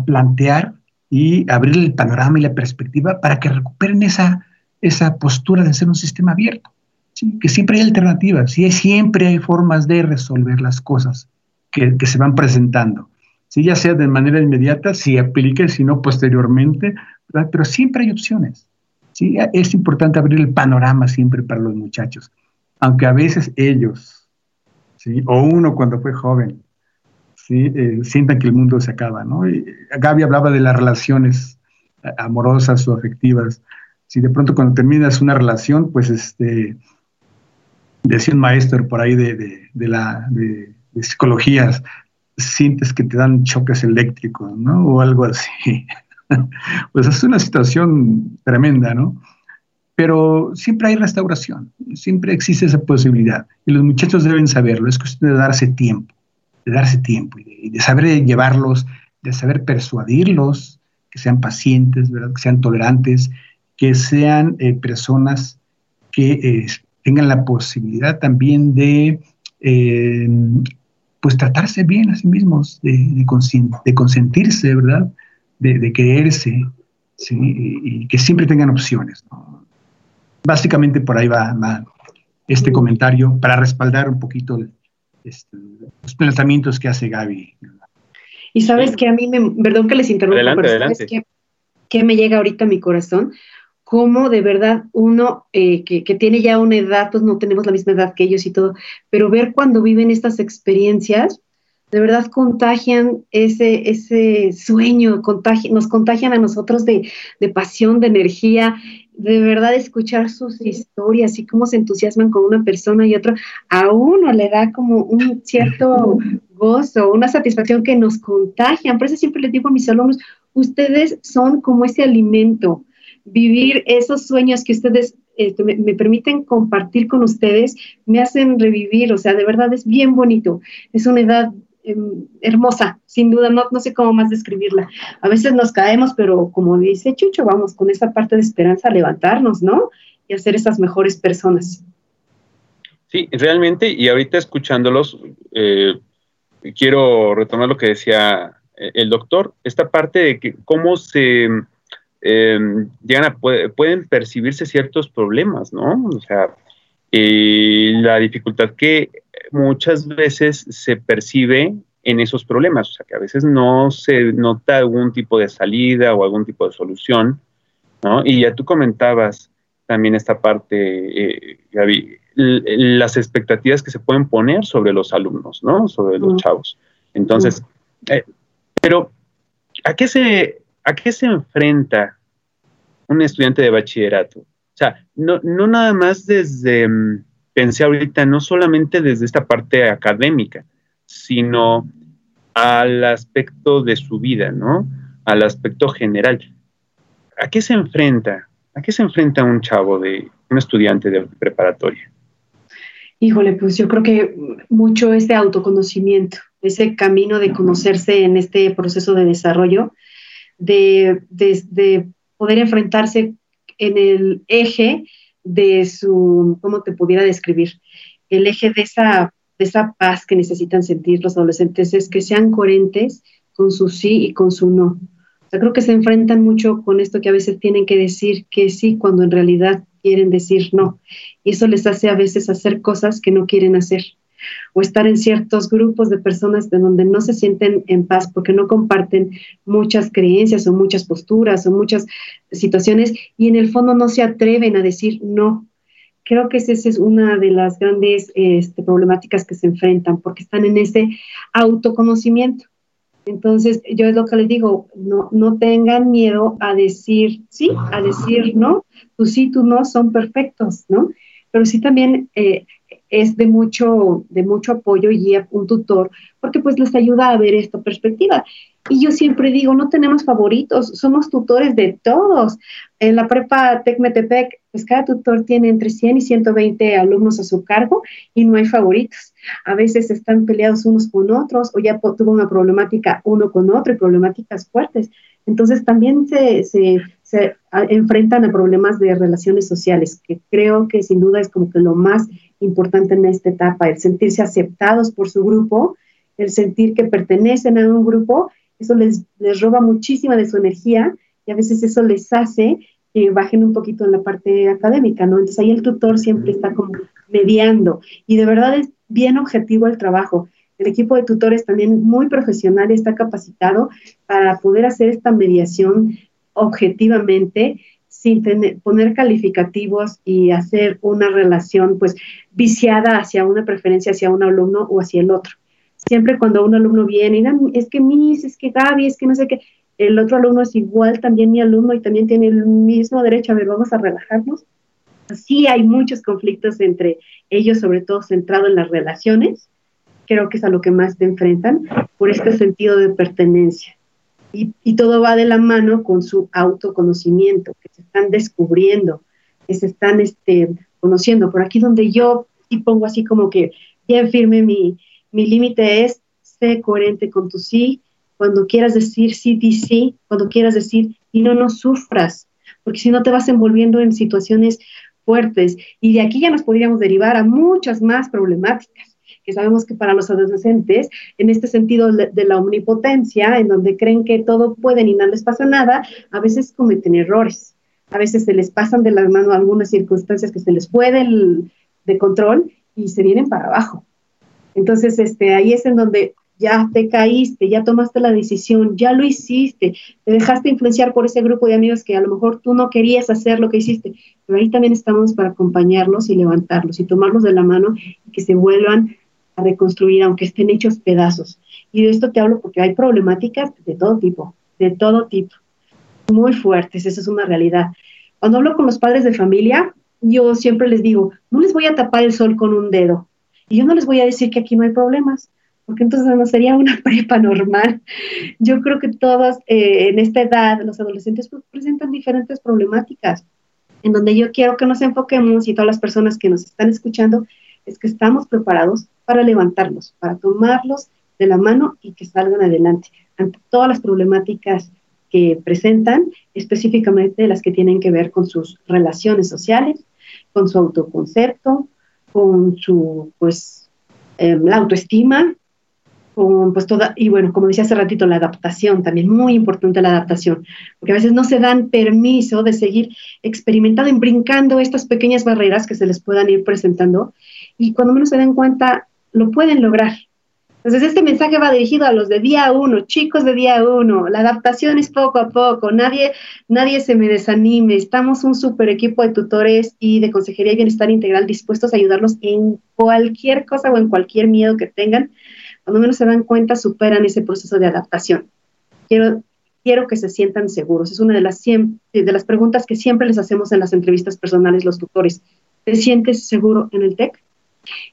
plantear y abrir el panorama y la perspectiva para que recuperen esa, esa postura de ser un sistema abierto. ¿sí? Que siempre hay alternativas, ¿sí? siempre hay formas de resolver las cosas que, que se van presentando. ¿Sí? Ya sea de manera inmediata, si aplique, si no posteriormente, pero siempre hay opciones. ¿sí? Es importante abrir el panorama siempre para los muchachos, aunque a veces ellos, o uno cuando fue joven. Eh, sientan que el mundo se acaba. ¿no? Gaby hablaba de las relaciones amorosas o afectivas. Si de pronto cuando terminas una relación, pues este, decía un maestro por ahí de, la, de, de psicología, sientes que te dan choques eléctricos, ¿no? O algo así. pues es una situación tremenda, ¿no? Pero siempre hay restauración, siempre existe esa posibilidad. Y los muchachos deben saberlo, es cuestión de darse tiempo, de darse tiempo y de, saber llevarlos, de saber persuadirlos, que sean pacientes, que sean tolerantes, que sean eh, personas que eh, tengan la posibilidad también de eh, pues tratarse bien a sí mismos, de, de consentirse, ¿verdad? de, creerse, y que siempre tengan opciones. Básicamente por ahí va, este comentario para respaldar un poquito este, los planteamientos que hace Gaby. Y sabes que a mí, me, perdón que les interrumpa, pero sabes que, me llega ahorita a mi corazón, cómo de verdad uno eh, que, que, tiene ya una edad, pues no tenemos la misma edad que ellos y todo, pero ver cuando viven estas experiencias, de verdad contagian ese, ese sueño, nos contagian a nosotros de, pasión, de energía, de verdad escuchar sus historias y cómo se entusiasman con una persona y otra, a uno le da como un cierto gozo, una satisfacción que nos contagian. Por eso siempre les digo a mis alumnos, ustedes son como ese alimento, vivir esos sueños que ustedes este, me, permiten compartir con ustedes, me hacen revivir, o sea, de verdad es bien bonito. Es una edad Em, hermosa, sin duda, no, no sé cómo más describirla. A veces nos caemos, pero como dice Chucho, vamos con esa parte de esperanza a levantarnos, ¿no? Y a ser esas mejores personas. Sí, realmente, y ahorita escuchándolos, eh, quiero retomar lo que decía eh, el doctor, esta parte de que cómo se em, llegan a, pueden percibirse ciertos problemas, ¿no? O sea, la dificultad que muchas veces se percibe en esos problemas, o sea, que a veces no se nota algún tipo de salida o algún tipo de solución, ¿no? Y ya tú comentabas también esta parte, eh, Gaby, las expectativas que se pueden poner sobre los alumnos, ¿no? Sobre los chavos. Entonces, eh, pero ¿a qué, se, ¿a qué se enfrenta un estudiante de bachillerato? O sea, no, no nada más desde... Mm, pensé ahorita no solamente desde esta parte académica, sino al aspecto de su vida, ¿no? Al aspecto general. ¿A qué se enfrenta? ¿A qué se enfrenta un chavo de un estudiante de preparatoria? Híjole, pues yo creo que mucho ese autoconocimiento, ese camino de conocerse en este proceso de desarrollo, de, de poder enfrentarse en el eje de su, ¿cómo te pudiera describir? El eje de esa, de esa paz que necesitan sentir los adolescentes es que sean coherentes con su sí y con su no. O sea, creo que se enfrentan mucho con esto que a veces tienen que decir que sí cuando en realidad quieren decir no. Y eso les hace a veces hacer cosas que no quieren hacer o estar en ciertos grupos de personas de donde no se sienten en paz porque no comparten muchas creencias o muchas posturas o muchas situaciones y en el fondo no se atreven a decir no. Creo que esa es una de las grandes este, problemáticas que se enfrentan porque están en ese autoconocimiento. Entonces, yo es lo que les digo, no, no tengan miedo a decir sí, a decir no, tú sí, tú no son perfectos, ¿no? Pero sí también eh, es de mucho, de mucho apoyo y un tutor, porque pues les ayuda a ver esta perspectiva. Y yo siempre digo, no tenemos favoritos, somos tutores de todos. En la prepa Tecmetepec, pues cada tutor tiene entre 100 y 120 alumnos a su cargo y no hay favoritos. A veces están peleados unos con otros o ya tuvo una problemática uno con otro y problemáticas fuertes. Entonces también se, se, se enfrentan a problemas de relaciones sociales, que creo que sin duda es como que lo más importante en esta etapa, el sentirse aceptados por su grupo, el sentir que pertenecen a un grupo, eso les, les roba muchísima de su energía y a veces eso les hace que bajen un poquito en la parte académica, ¿no? Entonces ahí el tutor siempre está como mediando y de verdad es bien objetivo el trabajo. El equipo de tutores también muy profesional está capacitado para poder hacer esta mediación objetivamente sin poner calificativos y hacer una relación pues viciada hacia una preferencia hacia un alumno o hacia el otro. Siempre cuando un alumno viene y es que Miss, es que Gaby, es que no sé qué, el otro alumno es igual también mi alumno y también tiene el mismo derecho. A ver, vamos a relajarnos. Sí hay muchos conflictos entre ellos, sobre todo centrado en las relaciones. Creo que es a lo que más te enfrentan por este sentido de pertenencia. Y, y todo va de la mano con su autoconocimiento, que se están descubriendo, que se están este, conociendo. Por aquí donde yo sí pongo así como que bien firme mi, mi límite es, sé coherente con tu sí, cuando quieras decir sí, di sí, cuando quieras decir y no, no sufras, porque si no te vas envolviendo en situaciones fuertes. Y de aquí ya nos podríamos derivar a muchas más problemáticas que sabemos que para los adolescentes, en este sentido de la omnipotencia, en donde creen que todo pueden y no les pasa nada, a veces cometen errores, a veces se les pasan de las manos algunas circunstancias que se les puede de control y se vienen para abajo. Entonces, este, ahí es en donde ya te caíste, ya tomaste la decisión, ya lo hiciste, te dejaste influenciar por ese grupo de amigos que a lo mejor tú no querías hacer lo que hiciste, pero ahí también estamos para acompañarlos y levantarlos y tomarlos de la mano y que se vuelvan a reconstruir, aunque estén hechos pedazos. Y de esto te hablo porque hay problemáticas de todo tipo, de todo tipo, muy fuertes, esa es una realidad. Cuando hablo con los padres de familia, yo siempre les digo, no les voy a tapar el sol con un dedo, y yo no les voy a decir que aquí no hay problemas, porque entonces no sería una prepa normal. Yo creo que todos eh, en esta edad, los adolescentes pues, presentan diferentes problemáticas, en donde yo quiero que nos enfoquemos y todas las personas que nos están escuchando, es que estamos preparados para levantarlos, para tomarlos de la mano y que salgan adelante. Ante todas las problemáticas que presentan, específicamente las que tienen que ver con sus relaciones sociales, con su autoconcepto, con su, pues, eh, la autoestima, pues toda, y bueno, como decía hace ratito, la adaptación, también muy importante la adaptación, porque a veces no se dan permiso de seguir experimentando y brincando estas pequeñas barreras que se les puedan ir presentando, y cuando menos se den cuenta, lo pueden lograr. Entonces, este mensaje va dirigido a los de día uno, chicos de día uno. La adaptación es poco a poco, nadie, nadie se me desanime. Estamos un super equipo de tutores y de consejería y bienestar integral dispuestos a ayudarlos en cualquier cosa o en cualquier miedo que tengan cuando menos se dan cuenta, superan ese proceso de adaptación. Quiero, quiero que se sientan seguros. Es una de las, de las preguntas que siempre les hacemos en las entrevistas personales los tutores. ¿Te sientes seguro en el TEC?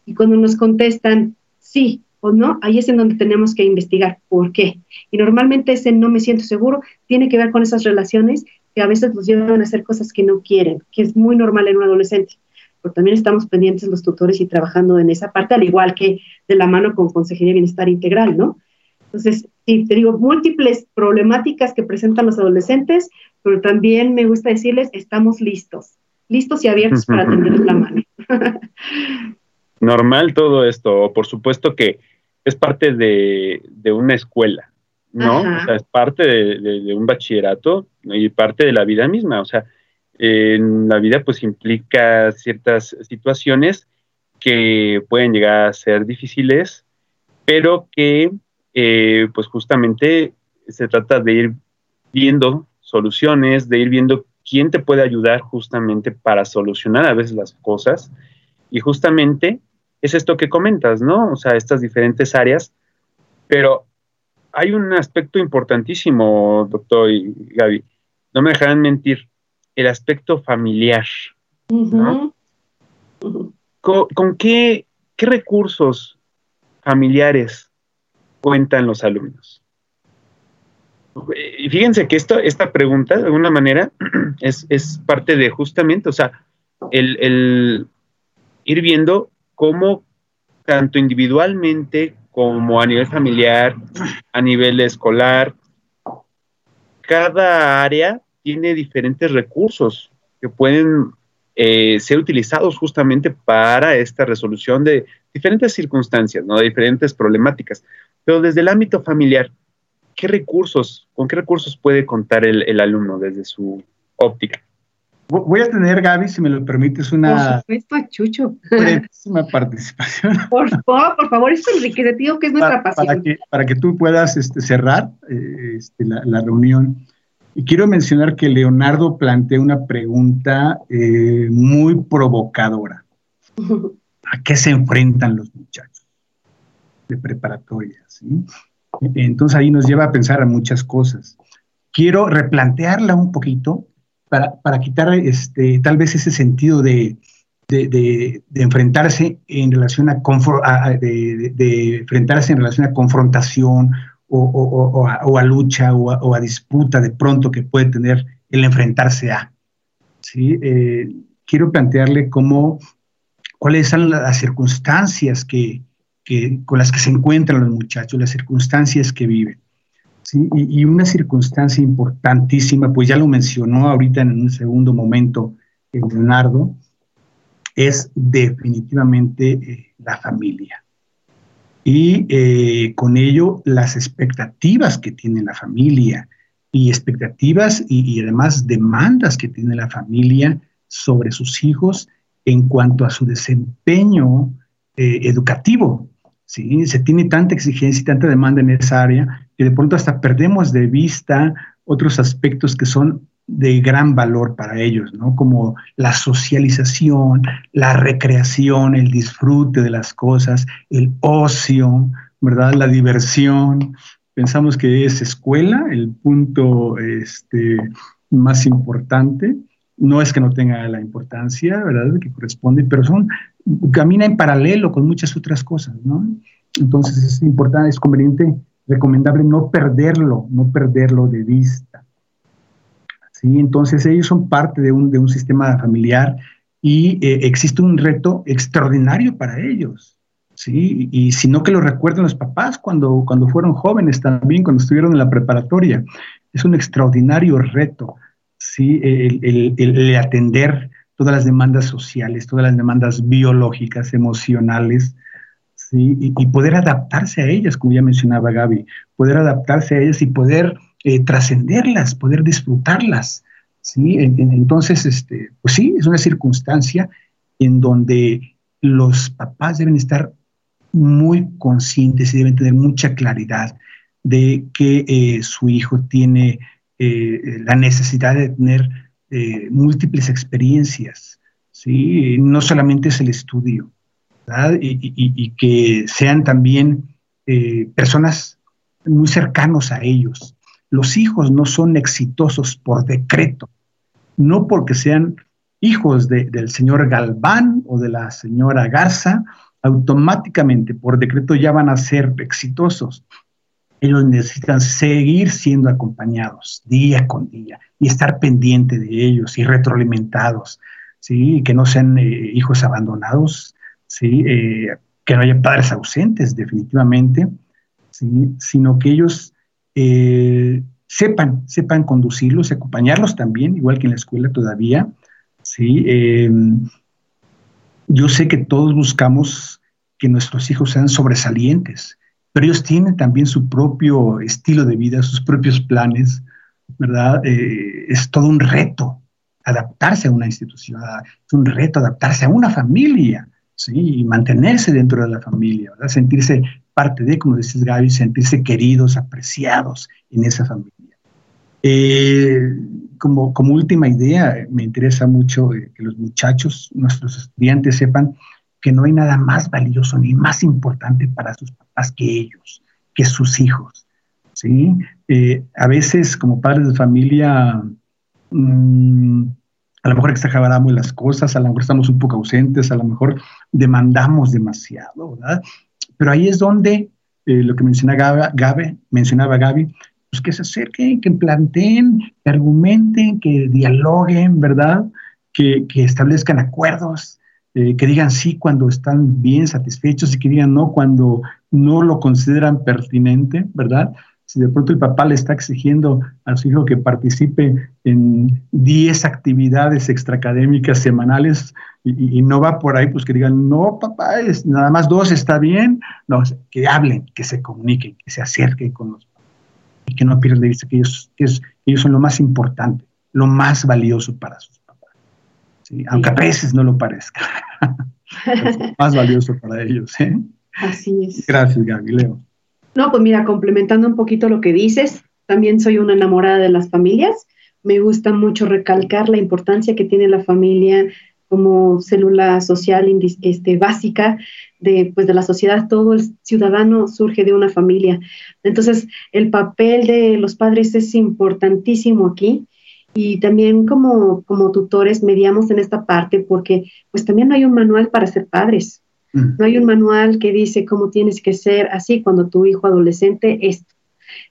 Y cuando nos contestan sí o no, ahí es en donde tenemos que investigar por qué. Y normalmente ese no me siento seguro tiene que ver con esas relaciones que a veces nos llevan a hacer cosas que no quieren, que es muy normal en un adolescente pero también estamos pendientes los tutores y trabajando en esa parte, al igual que de la mano con Consejería de Bienestar Integral, ¿no? Entonces, sí, te digo, múltiples problemáticas que presentan los adolescentes, pero también me gusta decirles, estamos listos, listos y abiertos para tenderles la mano. Normal todo esto, por supuesto que es parte de, una escuela, ¿no? O sea, es parte de, de, un bachillerato y parte de la vida misma, o sea, en la vida pues implica ciertas situaciones que pueden llegar a ser difíciles, pero que eh, pues justamente se trata de ir viendo soluciones, de ir viendo quién te puede ayudar justamente para solucionar a veces las cosas. Y justamente es esto que comentas, ¿no? O sea, estas diferentes áreas. Pero hay un aspecto importantísimo, doctor y Gaby. No me dejarán mentir el aspecto familiar. ¿Con, qué, recursos familiares cuentan los alumnos? Y fíjense que esto, esta pregunta, de alguna manera, es, parte de justamente, o sea, el, ir viendo cómo tanto individualmente como a nivel familiar, a nivel escolar, cada área tiene diferentes recursos que pueden eh, ser utilizados justamente para esta resolución de diferentes circunstancias, ¿no? de diferentes problemáticas. Pero desde el ámbito familiar, ¿qué recursos, con qué recursos puede contar el, alumno desde su óptica? Voy a tener, Gaby, si me lo permites, una por Chucho. participación. Por favor, por favor, esto enriquece, que es nuestra pasión. Para que, para que tú puedas este, cerrar eh, este, la, reunión. Y quiero mencionar que Leonardo plantea una pregunta eh, muy provocadora. ¿A qué se enfrentan los muchachos de preparatoria? ¿sí? Entonces ahí nos lleva a pensar a muchas cosas. Quiero replantearla un poquito para, quitar este, tal vez ese sentido de, enfrentarse en relación a, de, enfrentarse en relación a confrontación o, a, lucha o, a, disputa de pronto que puede tener el enfrentarse a. ¿sí? Eh, quiero plantearle cómo, cuáles son las circunstancias que, con las que se encuentran los muchachos, las circunstancias que viven. Y, una circunstancia importantísima, pues ya lo mencionó ahorita en un segundo momento Leonardo, es definitivamente eh, la familia. Y eh, con ello las expectativas que tiene la familia y expectativas y, además demandas que tiene la familia sobre sus hijos en cuanto a su desempeño eh, educativo. ¿Sí? Se tiene tanta exigencia y tanta demanda en esa área que de pronto hasta perdemos de vista otros aspectos que son de gran valor para ellos, ¿no? Como la socialización, la recreación, el disfrute de las cosas, el ocio, ¿verdad? La diversión. Pensamos que es escuela el punto este, más importante. No es que no tenga la importancia, ¿verdad? Que corresponde, pero son camina en paralelo con muchas otras cosas, ¿no? Entonces es importante, es conveniente, recomendable no perderlo, no perderlo de vista. ¿Sí? Entonces ellos son parte de un, de un sistema familiar y eh, existe un reto extraordinario para ellos. ¿sí? Y si no que lo recuerden los papás cuando, cuando fueron jóvenes también, cuando estuvieron en la preparatoria. Es un extraordinario reto, ¿sí? el, atender todas las demandas sociales, todas las demandas biológicas, emocionales, ¿sí? y, poder adaptarse a ellas, como ya mencionaba Gaby, poder adaptarse a ellas y poder eh, trascenderlas, poder disfrutarlas. ¿sí? Entonces, este, pues sí, es una circunstancia en donde los papás deben estar muy conscientes y deben tener mucha claridad de que eh, su hijo tiene eh, la necesidad de tener eh, múltiples experiencias, ¿sí? No solamente es el estudio, Y, que sean también eh, personas muy cercanos a ellos. Los hijos no son exitosos por decreto, no porque sean hijos del señor Galván o de la señora Garza, automáticamente por decreto ya van a ser exitosos ellos necesitan seguir siendo acompañados día con día y estar pendiente de ellos y retroalimentados, ¿sí? que no sean eh, hijos abandonados, ¿sí? Eh, que no haya padres ausentes definitivamente, ¿sí? sino que ellos eh, sepan, sepan conducirlos, acompañarlos también, igual que en la escuela todavía. ¿sí? Yo sé que todos buscamos que nuestros hijos sean sobresalientes, pero ellos tienen también su propio estilo de vida, sus propios planes, ¿verdad? Eh, es todo un reto adaptarse a una institución, es un reto adaptarse a una familia, ¿sí? Y mantenerse dentro de la familia, ¿verdad? Sentirse parte de, como dices Gaby, sentirse queridos, apreciados en esa familia. Eh, como, como última idea, me interesa mucho eh, que los muchachos, nuestros estudiantes sepan que no hay nada más valioso ni más importante para sus papás que ellos, que sus hijos. ¿sí? Eh, a veces como padres de familia, mm, a lo mejor exageramos las cosas, a lo mejor estamos un poco ausentes, a lo mejor demandamos demasiado, ¿verdad? Pero ahí es donde eh, lo que mencionaba Gaby, mencionaba Gaby, pues que se acerquen, que planteen, que argumenten, que dialoguen, ¿verdad? Que establezcan acuerdos, eh, que digan sí cuando están bien satisfechos y que digan no cuando no lo consideran pertinente, ¿verdad? si de pronto el papá le está exigiendo a su hijo que participe en 10 actividades extraacadémicas semanales y, no va por ahí, pues que digan, no, papá, es, nada más dos está bien. No, que hablen, que se comuniquen, que se acerquen con los papás y que no pierdan de vista que ellos, ellos son lo más importante, lo más valioso para sus papás. Aunque a veces no lo parezca. es más valioso para ellos. ¿eh? Así es. Gracias, Gaby. Leo. No, pues mira, complementando un poquito lo que dices, también soy una enamorada de las familias. Me gusta mucho recalcar la importancia que tiene la familia como célula social este, básica de, pues, de la sociedad. Todo el ciudadano surge de una familia. Entonces, el papel de los padres es importantísimo aquí y también como, como tutores mediamos en esta parte porque pues también no hay un manual para ser padres. No hay un manual que dice cómo tienes que ser así cuando tu hijo adolescente esto.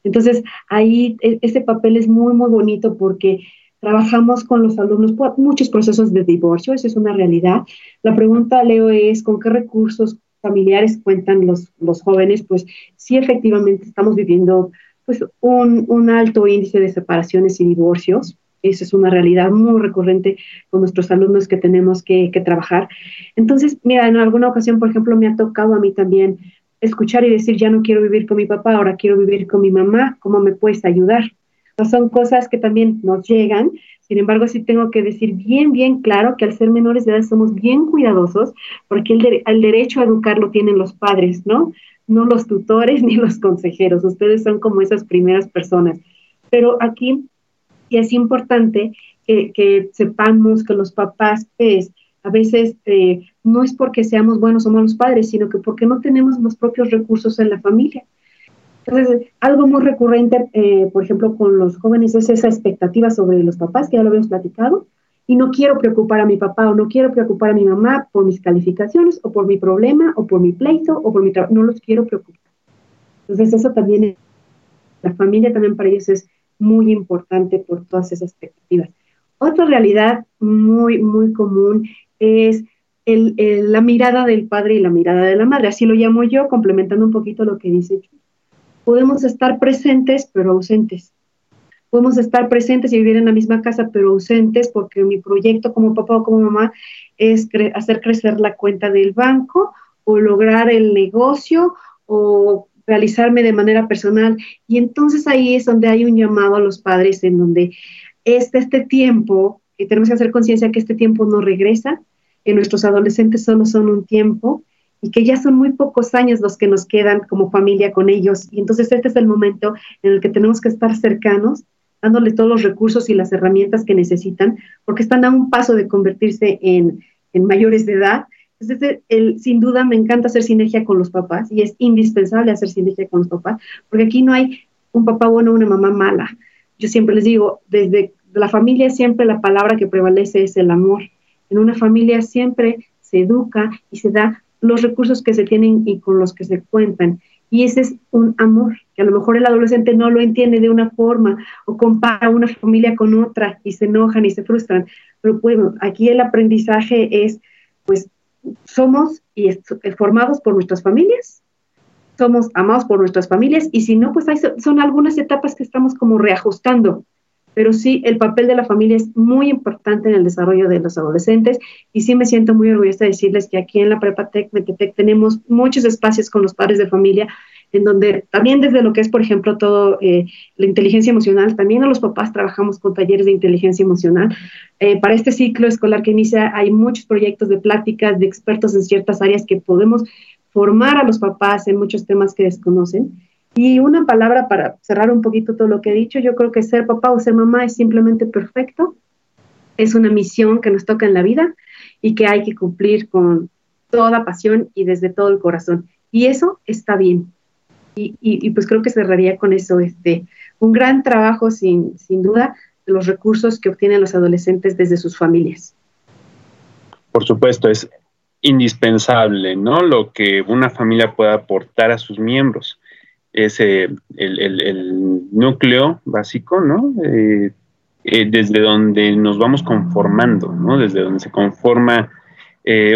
Entonces, ahí e, ese papel es muy, muy bonito porque trabajamos con los alumnos por muchos procesos de divorcio, eso es una realidad. La pregunta, Leo, es ¿con qué recursos familiares cuentan los, los jóvenes? Pues sí, efectivamente, estamos viviendo pues, un, un alto índice de separaciones y divorcios. Esa es una realidad muy recurrente con nuestros alumnos que tenemos que, trabajar. Entonces, mira, en alguna ocasión, por ejemplo, me ha tocado a mí también escuchar y decir, ya no quiero vivir con mi papá, ahora quiero vivir con mi mamá, ¿cómo me puedes ayudar? son cosas que también nos llegan, sin embargo, sí tengo que decir bien, bien claro que al ser menores de edad somos bien cuidadosos, porque el, el derecho a educar lo tienen los padres, ¿no? No los tutores ni los consejeros, ustedes son como esas primeras personas. Pero aquí y es importante que, sepamos que los papás, pues, a veces eh, no es porque seamos buenos o malos padres, sino que porque no tenemos los propios recursos en la familia. Entonces, algo muy recurrente, eh, por ejemplo, con los jóvenes es esa expectativa sobre los papás, que ya lo habíamos platicado, y no quiero preocupar a mi papá o no quiero preocupar a mi mamá por mis calificaciones o por mi problema o por mi pleito o por mi trabajo, no los quiero preocupar. Entonces, eso también, la familia también para ellos es muy importante por todas esas expectativas. Otra realidad muy, muy común es el, la mirada del padre y la mirada de la madre. Así lo llamo yo, complementando un poquito lo que dice Podemos estar presentes, pero ausentes. Podemos estar presentes y vivir en la misma casa, pero ausentes, porque mi proyecto como papá o como mamá es hacer crecer la cuenta del banco o lograr el negocio o realizarme de manera personal. Y entonces ahí es donde hay un llamado a los padres en donde este, este tiempo, que tenemos que hacer conciencia que este tiempo no regresa, que nuestros adolescentes solo son un tiempo y que ya son muy pocos años los que nos quedan como familia con ellos. Y entonces este es el momento en el que tenemos que estar cercanos, dándole todos los recursos y las herramientas que necesitan, porque están a un paso de convertirse en, en mayores de edad entonces, el, sin duda me encanta hacer sinergia con los papás y es indispensable hacer sinergia con los papás, porque aquí no hay un papá bueno o una mamá mala. Yo siempre les digo, desde la familia siempre la palabra que prevalece es el amor. En una familia siempre se educa y se da los recursos que se tienen y con los que se cuentan. Y ese es un amor, que a lo mejor el adolescente no lo entiende de una forma o compara una familia con otra y se enojan y se frustran. Pero bueno, aquí el aprendizaje es, pues, somos y eh, formados por nuestras familias, somos amados por nuestras familias y si no, pues son algunas etapas que estamos como reajustando. Pero sí, el papel de la familia es muy importante en el desarrollo de los adolescentes y sí me siento muy orgullosa de decirles que aquí en la Prepatec, Metepec, tenemos muchos espacios con los padres de familia en donde también desde lo que es, por ejemplo, todo eh, la inteligencia emocional, también a los papás trabajamos con talleres de inteligencia emocional. Eh, para este ciclo escolar que inicia hay muchos proyectos de pláticas de expertos en ciertas áreas que podemos formar a los papás en muchos temas que desconocen. Y una palabra para cerrar un poquito todo lo que he dicho, yo creo que ser papá o ser mamá es simplemente perfecto, es una misión que nos toca en la vida y que hay que cumplir con toda pasión y desde todo el corazón. Y eso está bien, y, pues creo que cerraría con eso, este, un gran trabajo sin, sin duda los recursos que obtienen los adolescentes desde sus familias. Por supuesto, es indispensable, ¿no? Lo que una familia pueda aportar a sus miembros. Es eh, el, núcleo básico, ¿no? Eh, eh, desde donde nos vamos conformando, ¿no? Desde donde se conforma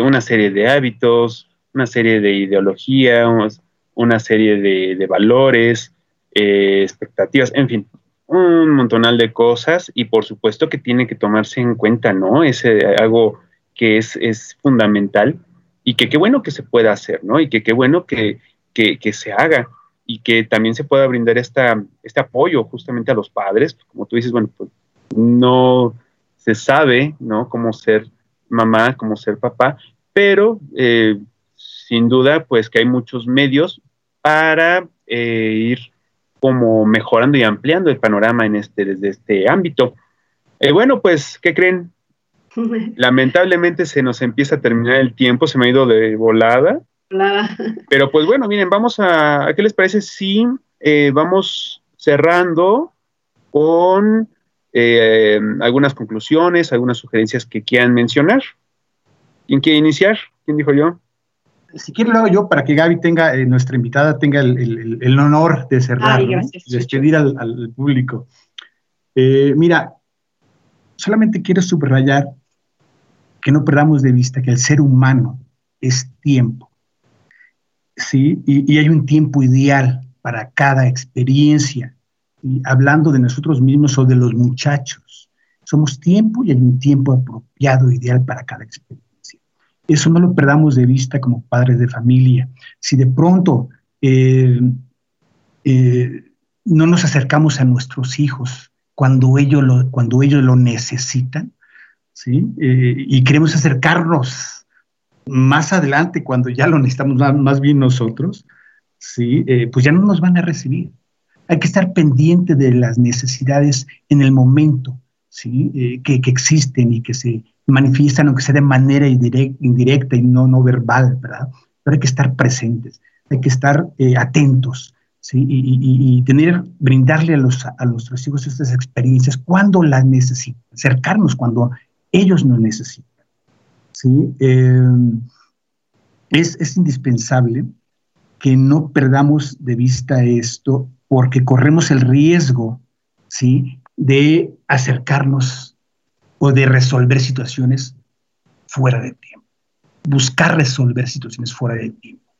una serie de hábitos, una serie de ideologías, una serie de, valores, eh, expectativas, en fin, un montonal de cosas y por supuesto que tiene que tomarse en cuenta, ¿no? Es algo que es, es, fundamental y que qué bueno que se pueda hacer, ¿no? Y que qué bueno que, que, se haga y que también se pueda brindar esta, este apoyo justamente a los padres, como tú dices, bueno, pues no se sabe, ¿no? Cómo ser mamá, cómo ser papá, pero eh, sin duda, pues que hay muchos medios para eh, ir como mejorando y ampliando el panorama en este, desde este ámbito. Eh, bueno, pues, ¿qué creen? Lamentablemente se nos empieza a terminar el tiempo, se me ha ido de volada. Pero pues bueno, miren, vamos a, ¿qué les parece si vamos cerrando con algunas conclusiones, algunas sugerencias que quieran mencionar? ¿Quién quiere iniciar? ¿Quién dijo yo? Si quiere lo hago yo para que Gaby tenga, eh, nuestra invitada tenga el, honor de cerrar, y despedir al, público. Eh, mira, solamente quiero subrayar que no perdamos de vista que el ser humano es tiempo, ¿sí? Y, hay un tiempo ideal para cada experiencia. Y hablando de nosotros mismos o de los muchachos, somos tiempo y hay un tiempo apropiado, ideal para cada experiencia. Eso no lo perdamos de vista como padres de familia. Si de pronto eh, eh, no nos acercamos a nuestros hijos cuando ellos lo, cuando ellos lo necesitan, ¿sí? Eh, y queremos acercarnos más adelante cuando ya lo necesitamos más, bien nosotros, ¿sí? pues ya no nos van a recibir. Hay que estar pendiente de las necesidades en el momento ¿sí? que, que existen y que se manifiestan, aunque sea de manera indirecta y no, no verbal, ¿verdad? Pero hay que estar presentes, hay que estar eh, atentos, ¿sí? Y, tener, brindarle a, los, a nuestros hijos estas experiencias cuando las necesitan, acercarnos cuando ellos nos necesitan, ¿sí? Eh, es, es indispensable que no perdamos de vista esto porque corremos el riesgo, ¿sí? De acercarnos o de resolver situaciones fuera de tiempo. Buscar resolver situaciones fuera de tiempo.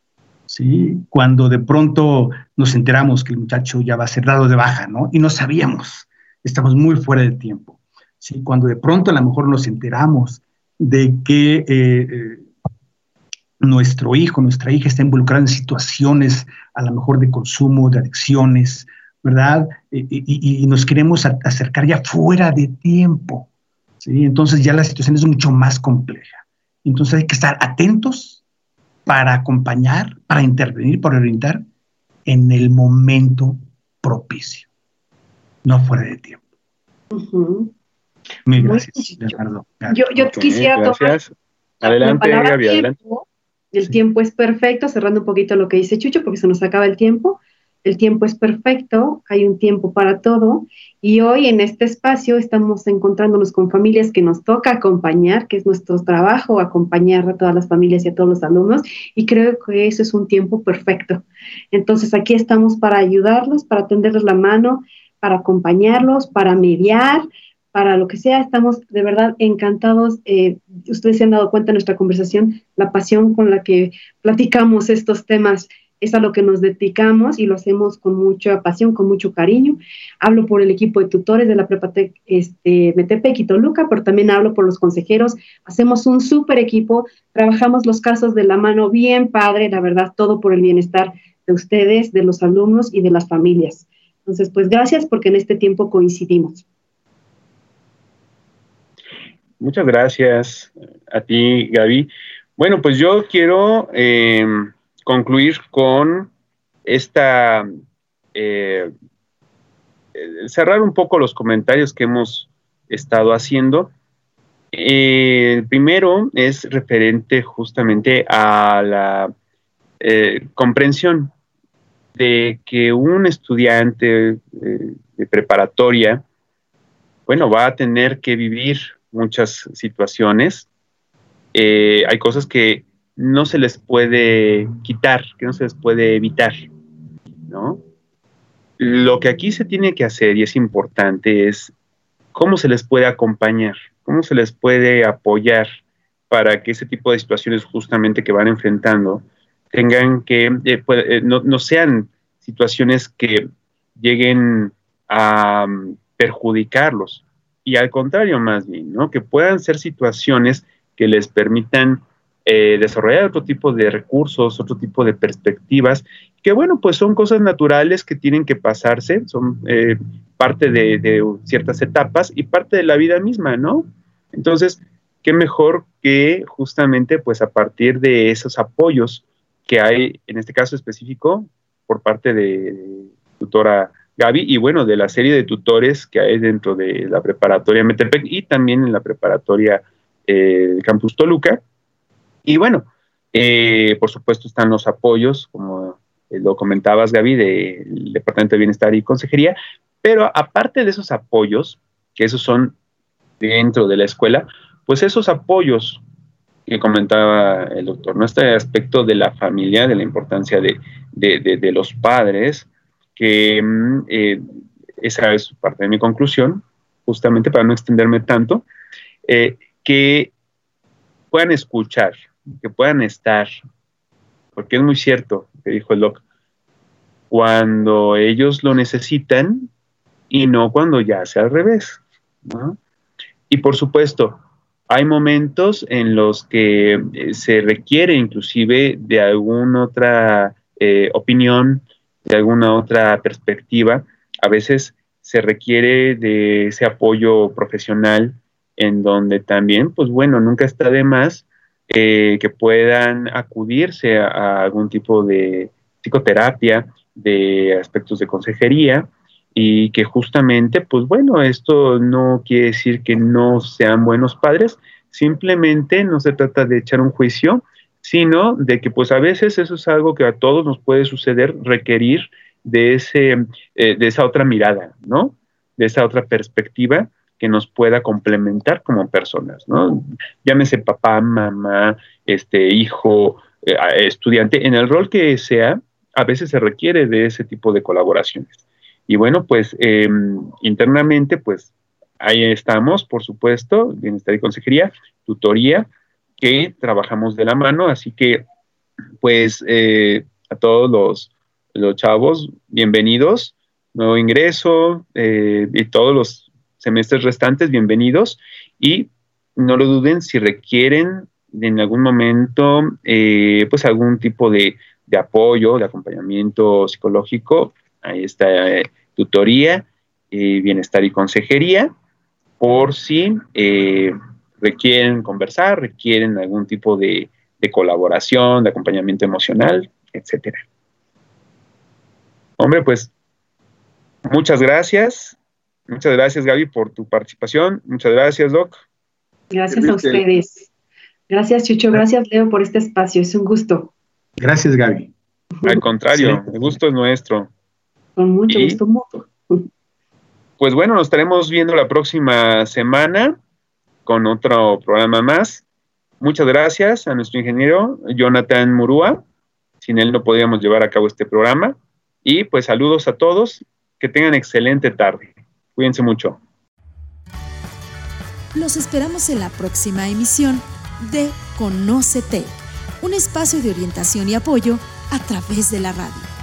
¿sí? Cuando de pronto nos enteramos que el muchacho ya va a ser dado de baja, ¿no? Y no sabíamos, estamos muy fuera de tiempo. ¿sí? Cuando de pronto a lo mejor nos enteramos de que eh, eh, nuestro hijo, nuestra hija está involucrada en situaciones a lo mejor de consumo, de adicciones, ¿verdad? y nos queremos acercar ya fuera de tiempo. Entonces ya la situación es mucho más compleja. Entonces hay que estar atentos para acompañar, para intervenir, para orientar en el momento propicio, no fuera de tiempo. Mil gracias, Yo, yo quisiera gracias. Adelante, Gaby, adelante. El tiempo es perfecto, cerrando un poquito lo que dice Chucho, porque se nos acaba el tiempo el tiempo es perfecto, hay un tiempo para todo y hoy en este espacio estamos encontrándonos con familias que nos toca acompañar, que es nuestro trabajo acompañar a todas las familias y a todos los alumnos y creo que eso es un tiempo perfecto. Entonces aquí estamos para ayudarlos, para tenderles la mano, para acompañarlos, para mediar, para lo que sea. Estamos de verdad encantados. Eh, ustedes se han dado cuenta en nuestra conversación, la pasión con la que platicamos estos temas es a lo que nos dedicamos y lo hacemos con mucha pasión, con mucho cariño. Hablo por el equipo de tutores de la Prepatec este, Metepec y Toluca, pero también hablo por los consejeros. Hacemos un súper equipo, trabajamos los casos de la mano bien padre, la verdad, todo por el bienestar de ustedes, de los alumnos y de las familias. Entonces, pues gracias porque en este tiempo coincidimos. Muchas gracias a ti, Gaby. Bueno, pues yo quiero... Eh, concluir con esta, eh, cerrar un poco los comentarios que hemos estado haciendo. Eh, el primero es referente justamente a la eh, comprensión de que un estudiante de preparatoria, bueno, va a tener que vivir muchas situaciones. hay cosas que no se les puede quitar, que no se les puede evitar, ¿no? Lo que aquí se tiene que hacer y es importante es cómo se les puede acompañar, cómo se les puede apoyar para que ese tipo de situaciones justamente que van enfrentando tengan que, eh, eh, no, sean situaciones que lleguen a mm, perjudicarlos. Y al contrario, más bien, ¿no? Que puedan ser situaciones que les permitan eh, desarrollar otro tipo de recursos, otro tipo de perspectivas, que bueno, pues son cosas naturales que tienen que pasarse, son eh, parte de, ciertas etapas y parte de la vida misma, ¿no? Entonces, qué mejor que justamente pues a partir de esos apoyos que hay, en este caso específico, por parte de tutora Gaby y bueno, de la serie de tutores que hay dentro de la preparatoria Metepec y también en la preparatoria eh, Campus Toluca. Y bueno, eh, por supuesto están los apoyos, como lo comentabas Gaby, del Departamento de Bienestar y Consejería, pero aparte de esos apoyos, que esos son dentro de la escuela, pues esos apoyos que comentaba el doctor, ¿no? Este aspecto de la familia, de la importancia de, de, de, los padres, que mm, eh, esa es parte de mi conclusión, justamente para no extenderme tanto, eh, que puedan escuchar, que puedan estar, porque es muy cierto, que dijo doc, cuando ellos lo necesitan y no cuando ya sea al revés. ¿no? Y por supuesto, hay momentos en los que eh, se requiere inclusive de alguna otra eh, opinión, de alguna otra perspectiva. A veces se requiere de ese apoyo profesional en donde también, pues bueno, nunca está de más eh, que puedan acudirse a, algún tipo de psicoterapia, de aspectos de consejería y que justamente, pues bueno, esto no quiere decir que no sean buenos padres, simplemente no se trata de echar un juicio, sino de que pues a veces eso es algo que a todos nos puede suceder, requerir de, ese, eh, de esa otra mirada, ¿no? De esa otra perspectiva que nos pueda complementar como personas, ¿no? Llámese papá, mamá, este, hijo, eh, estudiante, en el rol que sea, a veces se requiere de ese tipo de colaboraciones. Y bueno, pues eh, internamente, pues ahí estamos, por supuesto, Bienestar y Consejería, tutoría, que trabajamos de la mano, así que pues eh, a todos los, los, chavos, bienvenidos, nuevo ingreso eh, y todos los semestres restantes, bienvenidos y no lo duden si requieren en algún momento eh, pues algún tipo de, de, apoyo, de acompañamiento psicológico, ahí está eh, tutoría, bienestar y consejería, por si eh, requieren conversar, requieren algún tipo de, de, colaboración, de acompañamiento emocional, etcétera. Hombre, pues muchas gracias. Muchas gracias, Gaby, por tu participación. Muchas gracias, Doc. Gracias a ustedes. Gracias, Chucho. Gracias, Leo, por este espacio. Es un gusto. Gracias, Gaby. Al contrario, sí. el gusto es nuestro. Con mucho y, gusto mutuo. Pues bueno, nos estaremos viendo la próxima semana con otro programa más. Muchas gracias a nuestro ingeniero Jonathan Murúa. Sin él no podríamos llevar a cabo este programa. Y pues saludos a todos. Que tengan excelente tarde. Cuídense mucho. Los esperamos en la próxima emisión de Conócete, un espacio de orientación y apoyo a través de la radio.